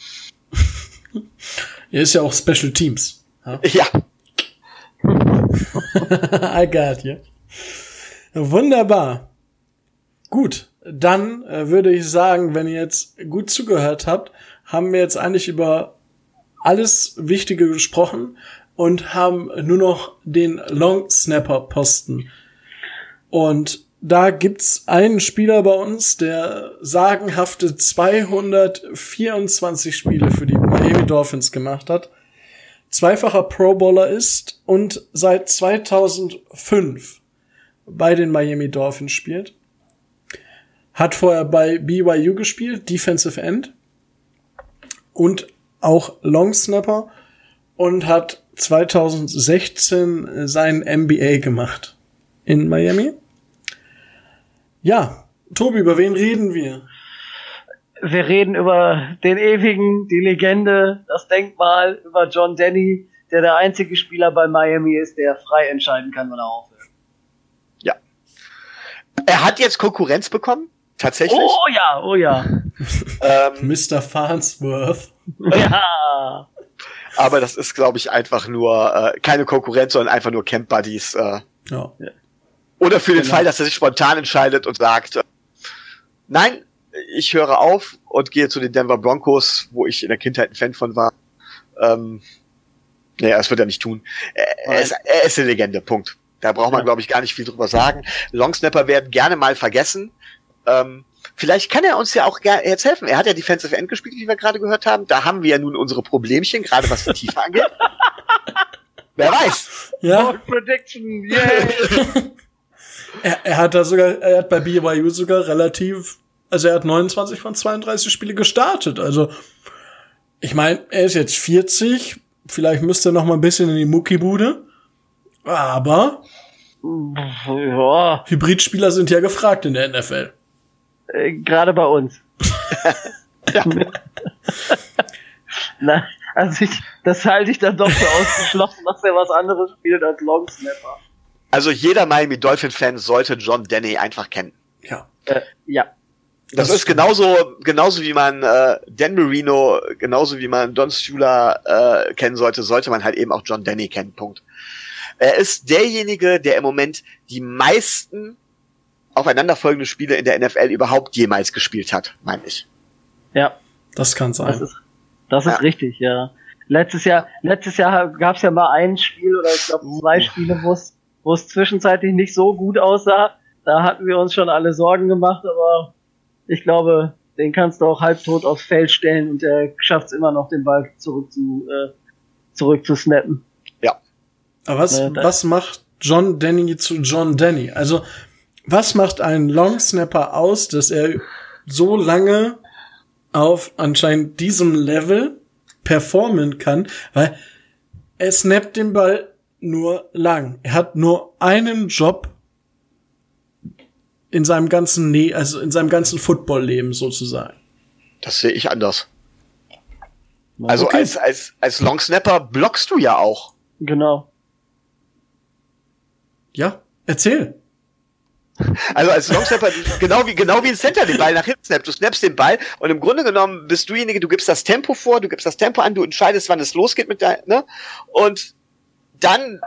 *laughs* Er ist ja auch Special Teams. Ja. ja. *laughs* I got you. Wunderbar. Gut, dann äh, würde ich sagen, wenn ihr jetzt gut zugehört habt, haben wir jetzt eigentlich über alles Wichtige gesprochen und haben nur noch den Long Snapper Posten. Und da gibt's einen Spieler bei uns, der sagenhafte 224 Spiele für die Miami Dolphins gemacht hat, zweifacher Pro Bowler ist und seit 2005 bei den Miami Dolphins spielt. Hat vorher bei BYU gespielt, Defensive End und auch Long Snapper und hat 2016 sein MBA gemacht in Miami. Ja, Tobi, über wen reden wir? Wir reden über den ewigen, die Legende, das Denkmal, über John Denny, der der einzige Spieler bei Miami ist, der frei entscheiden kann, wann er aufhört. Er hat jetzt Konkurrenz bekommen, tatsächlich. Oh ja, oh ja. *laughs* ähm, Mr. Farnsworth. *laughs* ja. aber das ist, glaube ich, einfach nur äh, keine Konkurrenz, sondern einfach nur Camp Buddies. Äh, Ja. Oder für den Genau. Fall, dass er sich spontan entscheidet und sagt, äh, nein, ich höre auf und gehe zu den Denver Broncos, wo ich in der Kindheit ein Fan von war. Ähm, nee, das wird er nicht tun. Er, er, ist, er ist eine Legende, Punkt. Da braucht man, Ja. glaube ich, gar nicht viel drüber sagen. Longsnapper werden gerne mal vergessen. Ähm, vielleicht kann er uns ja auch jetzt helfen. Er hat ja Defensive End gespielt, wie wir gerade gehört haben. Da haben wir ja nun unsere Problemchen, gerade was die Tiefe angeht. *laughs* Wer weiß. Ja, Bold Prediction, yeah. *laughs* er, er hat da sogar, er hat bei BYU sogar relativ, also er hat 29 von 32 Spiele gestartet. Also, ich meine, er ist jetzt 40, vielleicht müsste er noch mal ein bisschen in die Muckibude. Aber ja, Hybridspieler sind ja gefragt in der NFL. äh, gerade bei uns. *laughs* Na, also ich, das halte ich dann doch für ausgeschlossen, dass er was anderes spielt als Long Snapper. Also jeder Miami Dolphin-Fan sollte John Denny einfach kennen. Ja. Äh, ja. Das, Das ist genauso, genauso wie man äh, Dan Marino, genauso wie man Don Shula äh, kennen sollte, sollte man halt eben auch John Denny kennen. Punkt. Er ist derjenige, der im Moment die meisten aufeinanderfolgende Spiele in der NFL überhaupt jemals gespielt hat, meine ich. Ja, Das kann das sein. ist, das ist Ja. richtig, ja. Letztes Jahr, letztes Jahr gab es ja mal ein Spiel oder ich glaube zwei Spiele, wo es wo es zwischenzeitlich nicht so gut aussah. Da hatten wir uns schon alle Sorgen gemacht, aber ich glaube, den kannst du auch halbtot aufs Feld stellen und der schafft es immer noch, den Ball zurück zu, äh, zurück zu snappen. Aber was, Ne, was macht John Denny zu John Denny? Also, was macht einen Longsnapper aus, dass er so lange auf anscheinend diesem Level performen kann? Weil er snappt den Ball nur lang. Er hat nur einen Job in seinem ganzen, ne also in seinem ganzen Footballleben sozusagen. Das sehe ich anders. Also Okay. als, als, als Long Snapper blockst du ja auch. Genau. Ja, erzähl. Also als Longsnapper, genau wie, genau wie ein Center den Ball nach hinten snappt. Du snappst den Ball und im Grunde genommen bist du derjenige, du gibst das Tempo vor, du gibst das Tempo an, du entscheidest, wann es losgeht mit deinem, ne? Und dann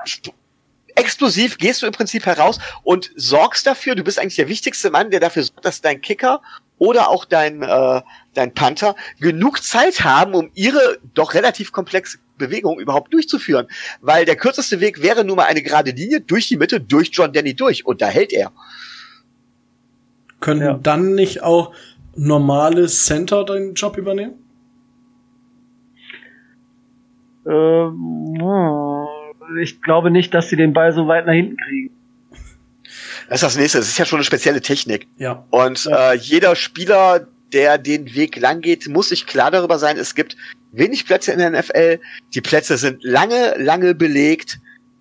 explosiv gehst du im Prinzip heraus und sorgst dafür, du bist eigentlich der wichtigste Mann, der dafür sorgt, dass dein Kicker oder auch dein, äh, dein Panther genug Zeit haben, um ihre doch relativ komplexe Bewegung überhaupt durchzuführen. Weil der kürzeste Weg wäre nur mal eine gerade Linie durch die Mitte, durch John Denny durch. Und da hält er. Können Ja. dann nicht auch normale Center den Job übernehmen? Ähm, ich glaube nicht, dass sie den Ball so weit nach hinten kriegen. Das ist das nächste. Das ist ja schon eine spezielle Technik. Ja. Und Ja. äh, jeder Spieler, der den Weg lang geht, muss sich klar darüber sein, es gibt wenig Plätze in der NFL. Die Plätze sind lange, lange belegt.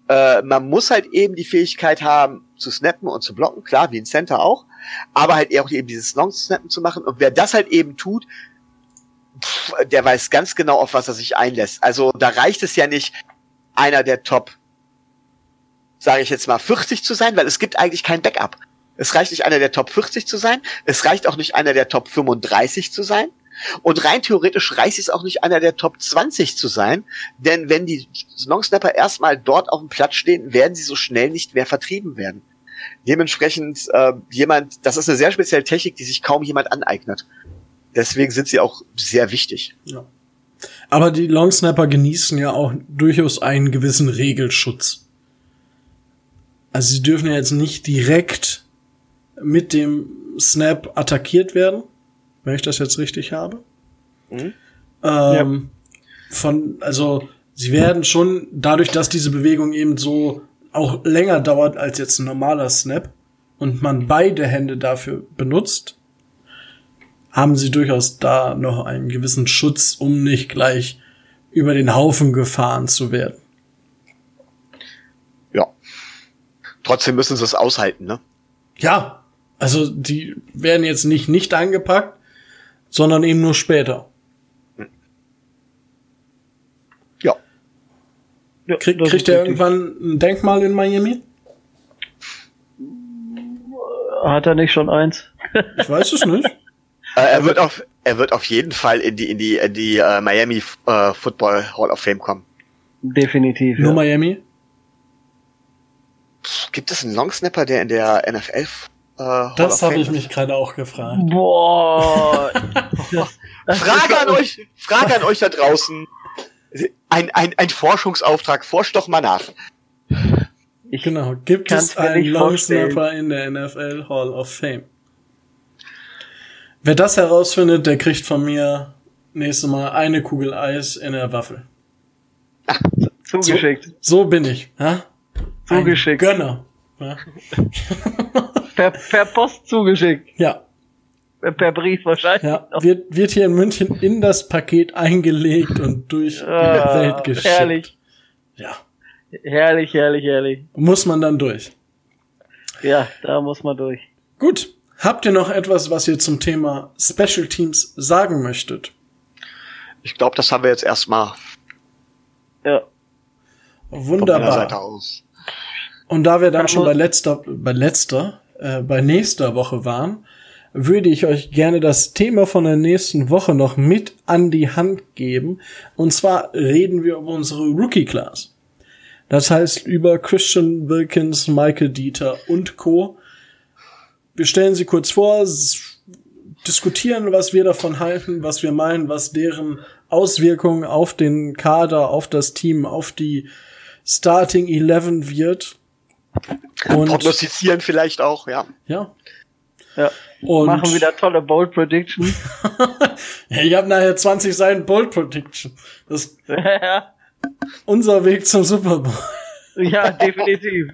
Äh, man muss halt eben die Fähigkeit haben, zu snappen und zu blocken, klar, wie ein Center auch, aber halt auch eben dieses Long-Snappen zu machen. Und wer das halt eben tut, pff, der weiß ganz genau, auf was er sich einlässt. Also da reicht es ja nicht, einer der Top, sage ich jetzt mal, 40 zu sein, weil es gibt eigentlich kein Backup. Es reicht nicht einer der Top 40 zu sein. Es reicht auch nicht einer der Top 35 zu sein. Und rein theoretisch reicht es auch nicht einer der Top 20 zu sein. Denn wenn die Longsnapper erstmal dort auf dem Platz stehen, werden sie so schnell nicht mehr vertrieben werden. Dementsprechend äh, jemand, das ist eine sehr spezielle Technik, die sich kaum jemand aneignet. Deswegen sind sie auch sehr wichtig. Ja. Aber die Longsnapper genießen ja auch durchaus einen gewissen Regelschutz. Also sie dürfen ja jetzt nicht direkt mit dem Snap attackiert werden, wenn ich das jetzt richtig habe. Mhm. Ähm, Von, also sie werden schon dadurch, dass diese Bewegung eben so auch länger dauert als jetzt ein normaler Snap und man beide Hände dafür benutzt, haben sie durchaus da noch einen gewissen Schutz, um nicht gleich über den Haufen gefahren zu werden. Ja. Trotzdem müssen sie es aushalten, ne? Ja, also die werden jetzt nicht nicht eingepackt, sondern eben nur später. Ja. Ja, Krieg, kriegt er irgendwann ein Denkmal in Miami? Hat er nicht schon eins? *laughs* Ich weiß es nicht. Äh, er wird auf, er wird auf jeden Fall in die, in die, in die äh, Miami äh, Football Hall of Fame kommen. Definitiv. Nur Ja. Miami? Gibt es einen Longsnapper, der in der NFL äh, Hall Das habe ich mich gerade auch gefragt. Boah. *laughs* Frage an euch, Frage an euch da draußen. Ein, ein, ein Forschungsauftrag, forscht doch mal nach. Ich, Genau. Gibt es einen nicht Longsnapper in der NFL Hall of Fame? Wer das herausfindet, der kriegt von mir nächstes Mal eine Kugel Eis in der Waffel. zugeschickt. So bin ich. Ja? Ein Zugeschickt. Gönner. Ja. *laughs* Per, per Post zugeschickt. ja. Per, per Brief wahrscheinlich. Ja, wird, wird hier in München in das Paket eingelegt und durch die Ah, Welt geschickt. herrlich. Ja, Herrlich, herrlich, herrlich. muss man dann durch. Ja, da muss man durch. Gut, habt ihr noch etwas, was ihr zum Thema Special Teams sagen möchtet? Ich glaube, das haben wir jetzt erstmal Ja. von meiner Seite Wunderbar. aus. Und da wir dann schon bei letzter, bei letzter, äh, bei nächster Woche waren, würde ich euch gerne das Thema von der nächsten Woche noch mit an die Hand geben. Und zwar reden wir über unsere Rookie-Class. Das heißt über Christian Wilkins, Michael Dieter und Co. Wir stellen sie kurz vor, diskutieren, was wir davon halten, was wir meinen, was deren Auswirkungen auf den Kader, auf das Team, auf die Starting 11 wird. Und Prognostizieren vielleicht auch, ja. ja. Ja. Und Machen wieder tolle Bold Prediction. *laughs* Ich habe nachher 20 Seiten Bold Prediction. Das ist *laughs* ja, unser Weg zum Super Bowl. *laughs* ja, definitiv.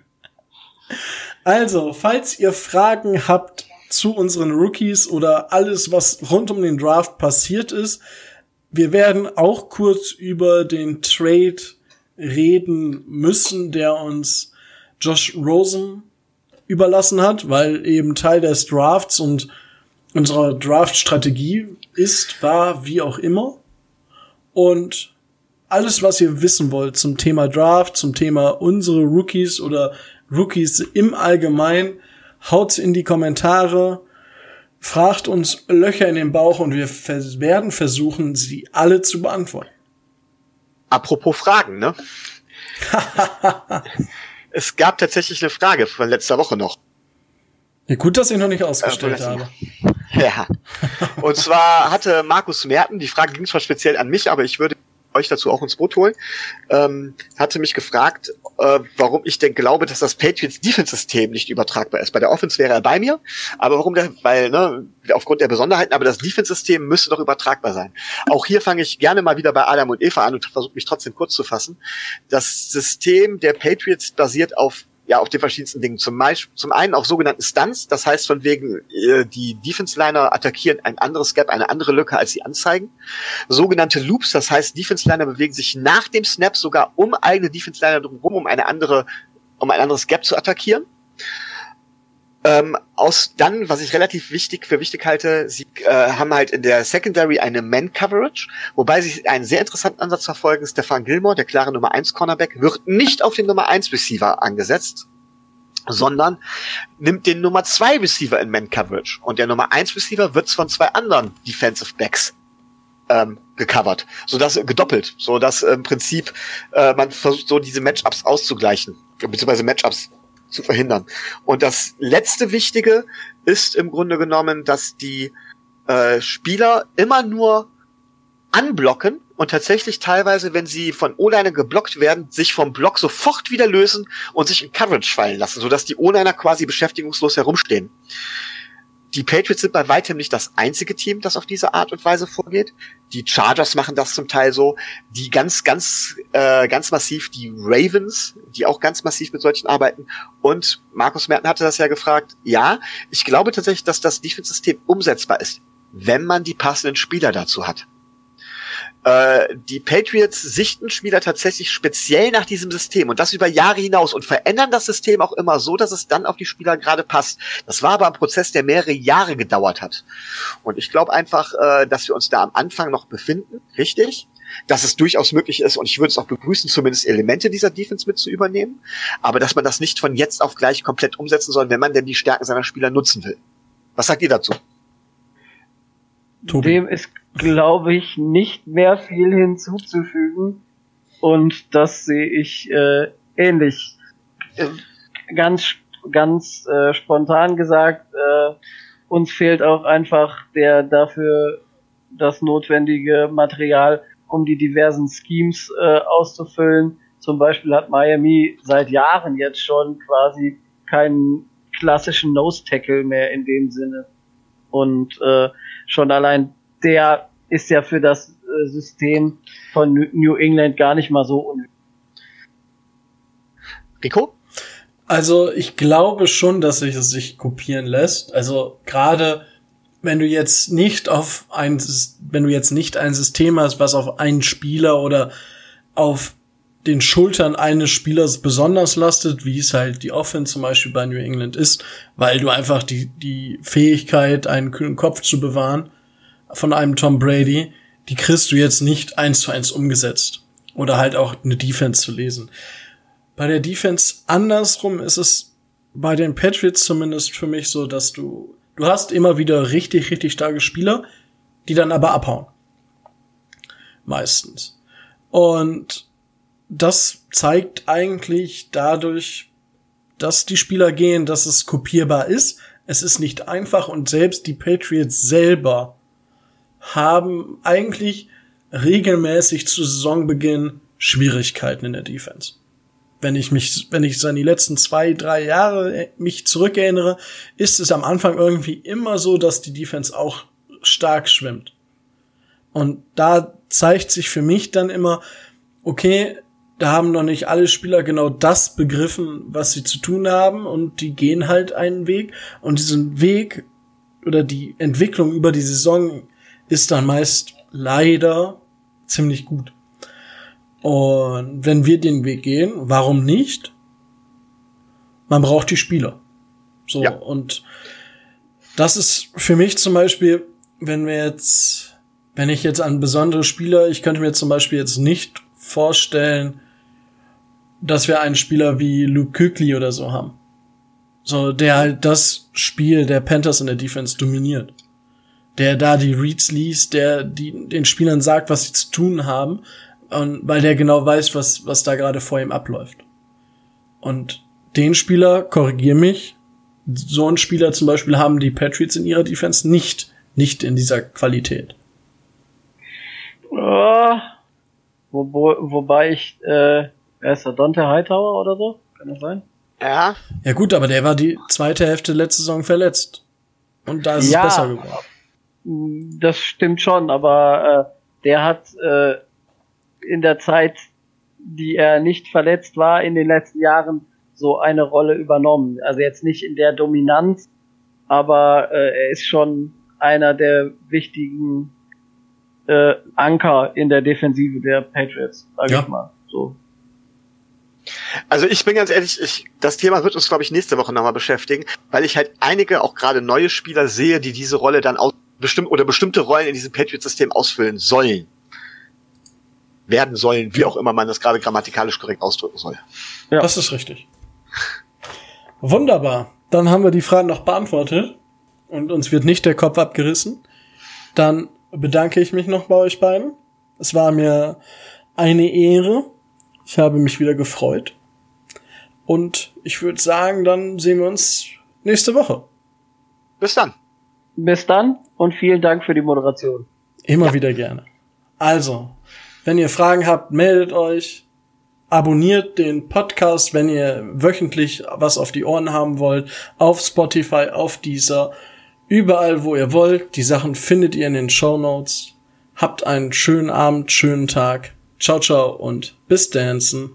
Also, falls ihr Fragen habt zu unseren Rookies oder alles, was rund um den Draft passiert ist, wir werden auch kurz über den Trade reden müssen, der uns Josh Rosen überlassen hat, weil eben Teil des Drafts und unserer Draft-Strategie ist, war, wie auch immer. Und alles, was ihr wissen wollt zum Thema Draft, zum Thema unsere Rookies oder Rookies im Allgemeinen, haut's in die Kommentare, fragt uns Löcher in den Bauch und wir vers werden versuchen, sie alle zu beantworten. Apropos Fragen, ne? *laughs* es gab tatsächlich eine Frage von letzter Woche noch. Ja, gut, dass ich noch nicht ausgestellt Äh, von habe. *laughs* Ja. Und zwar hatte Markus Merten, die Frage ging zwar speziell an mich, aber ich würde euch dazu auch ins Boot holen, ähm, hatte mich gefragt, äh, warum ich denn glaube, dass das Patriots Defense-System nicht übertragbar ist. Bei der Offense wäre er bei mir, aber warum der, weil, ne, aufgrund der Besonderheiten, aber das Defense-System müsste doch übertragbar sein. Auch hier fange ich gerne mal wieder bei Adam und Eva an und versuche mich trotzdem kurz zu fassen. Das System der Patriots basiert auf ja, auf den verschiedensten Dingen. Zum, Beispiel, zum einen auf sogenannten Stunts, das heißt von wegen, äh, die Defense-Liner attackieren ein anderes Gap, eine andere Lücke, als sie anzeigen. Sogenannte Loops, das heißt, Defense-Liner bewegen sich nach dem Snap sogar um eigene Defense-Liner drumherum, um eine andere, um ein anderes Gap zu attackieren. Ähm, aus dann, was ich relativ wichtig für wichtig halte, sie äh, haben halt in der Secondary eine Man-Coverage, wobei sie einen sehr interessanten Ansatz verfolgen. Stefan Gilmore, der klare Nummer 1 Cornerback, wird nicht auf den Nummer 1 Receiver angesetzt, sondern nimmt den Nummer 2 Receiver in Man-Coverage. Und der Nummer 1 Receiver wird von zwei anderen Defensive Backs ähm, gecovert, so dass gedoppelt, so dass im Prinzip äh, man versucht so diese Matchups auszugleichen, beziehungsweise Matchups zu verhindern. Und das letzte Wichtige ist im Grunde genommen, dass die äh, Spieler immer nur anblocken und tatsächlich teilweise, wenn sie von O-Liner geblockt werden, sich vom Block sofort wieder lösen und sich in Coverage fallen lassen, sodass die O-Liner quasi beschäftigungslos herumstehen. Die Patriots sind bei weitem nicht das einzige Team, das auf diese Art und Weise vorgeht. Die Chargers machen das zum Teil so. Die ganz, ganz, äh, ganz massiv die Ravens, die auch ganz massiv mit solchen arbeiten. Und Markus Merten hatte das ja gefragt. Ja, ich glaube tatsächlich, dass das Defense-System umsetzbar ist, wenn man die passenden Spieler dazu hat. Äh, die Patriots sichten Spieler tatsächlich speziell nach diesem System und das über Jahre hinaus und verändern das System auch immer so, dass es dann auf die Spieler gerade passt. Das war aber ein Prozess, der mehrere Jahre gedauert hat. Und ich glaube einfach, äh, dass wir uns da am Anfang noch befinden, richtig? dass es durchaus möglich ist und ich würde es auch begrüßen, zumindest Elemente dieser Defense mit zu übernehmen, aber dass man das nicht von jetzt auf gleich komplett umsetzen soll, wenn man denn die Stärken seiner Spieler nutzen will. Was sagt ihr dazu? Tobi. Dem ist, glaube ich, nicht mehr viel hinzuzufügen und das sehe ich äh, ähnlich. Äh, ganz, ganz äh, spontan gesagt, äh, uns fehlt auch einfach der dafür das notwendige Material, um die diversen Schemes äh, auszufüllen. Zum Beispiel hat Miami seit Jahren jetzt schon quasi keinen klassischen Nose-Tackle mehr in dem Sinne. Und äh, schon allein der ist ja für das äh, System von New England gar nicht mal so unnötig. Rico? Also ich glaube schon, dass sich es sich kopieren lässt. Also gerade wenn du jetzt nicht auf ein, wenn du jetzt nicht ein System hast, was auf einen Spieler oder auf den Schultern eines Spielers besonders lastet, wie es halt die Offense zum Beispiel bei New England ist, weil du einfach die, die Fähigkeit, einen kühlen Kopf zu bewahren von einem Tom Brady, die kriegst du jetzt nicht eins zu eins umgesetzt. Oder halt auch eine Defense zu lesen. Bei der Defense andersrum ist es bei den Patriots zumindest für mich so, dass du Du hast immer wieder richtig, richtig starke Spieler, die dann aber abhauen. Meistens. Und das zeigt eigentlich dadurch, dass die Spieler gehen, dass es kopierbar ist. Es ist nicht einfach und selbst die Patriots selber haben eigentlich regelmäßig zu Saisonbeginn Schwierigkeiten in der Defense wenn ich mich, wenn ich so an die letzten zwei, drei Jahre mich zurückerinnere, ist es am Anfang irgendwie immer so, dass die Defense auch stark schwimmt. Und da zeigt sich für mich dann immer, okay, da haben noch nicht alle Spieler genau das begriffen, was sie zu tun haben und die gehen halt einen Weg und diesen Weg oder die Entwicklung über die Saison ist dann meist leider ziemlich gut. Und wenn wir den Weg gehen, warum nicht? Man braucht die Spieler. So, ja. und das ist für mich zum Beispiel, wenn wir jetzt, wenn ich jetzt an besondere Spieler, ich könnte mir zum Beispiel jetzt nicht vorstellen, dass wir einen Spieler wie Luke Kügli oder so haben. So, der halt das Spiel der Panthers in der Defense dominiert. Der da die Reads liest, der die, den Spielern sagt, was sie zu tun haben, und weil der genau weiß, was, was da gerade vor ihm abläuft. Und den Spieler, korrigier mich, so einen Spieler zum Beispiel haben die Patriots in ihrer Defense nicht, nicht in dieser Qualität. Oh, wo, wo, wobei ich, äh, wer ist der Dante Hightower oder so? Kann das sein? Ja. Ja gut, aber der war die zweite Hälfte letzte Saison verletzt. Und da ist ja, es besser geworden. Das stimmt schon, aber äh, der hat äh, in der Zeit, die er nicht verletzt war, in den letzten Jahren so eine Rolle übernommen. Also jetzt nicht in der Dominanz, aber äh, er ist schon einer der wichtigen äh, Anker in der Defensive der Patriots, sag ja. ich mal. So. Also ich bin ganz ehrlich, ich, das Thema wird uns, glaube ich, nächste Woche nochmal beschäftigen, weil ich halt einige, auch gerade neue Spieler sehe, die diese Rolle dann aus bestimmt oder bestimmte Rollen in diesem Patriot-System ausfüllen sollen werden sollen, wie auch immer man das gerade grammatikalisch korrekt ausdrücken soll. Ja. Das ist richtig. Wunderbar. Dann haben wir die Fragen noch beantwortet und uns wird nicht der Kopf abgerissen. Dann bedanke ich mich noch bei euch beiden. Es war mir eine Ehre. Ich habe mich wieder gefreut. Und ich würde sagen, dann sehen wir uns nächste Woche. Bis dann. Bis dann und vielen Dank für die Moderation. Immer ja. wieder gerne. Also, wenn ihr Fragen habt, meldet euch. Abonniert den Podcast, wenn ihr wöchentlich was auf die Ohren haben wollt. Auf Spotify, auf dieser, überall, wo ihr wollt. Die Sachen findet ihr in den Show Notes. Habt einen schönen Abend, schönen Tag. Ciao, ciao und bis dancen.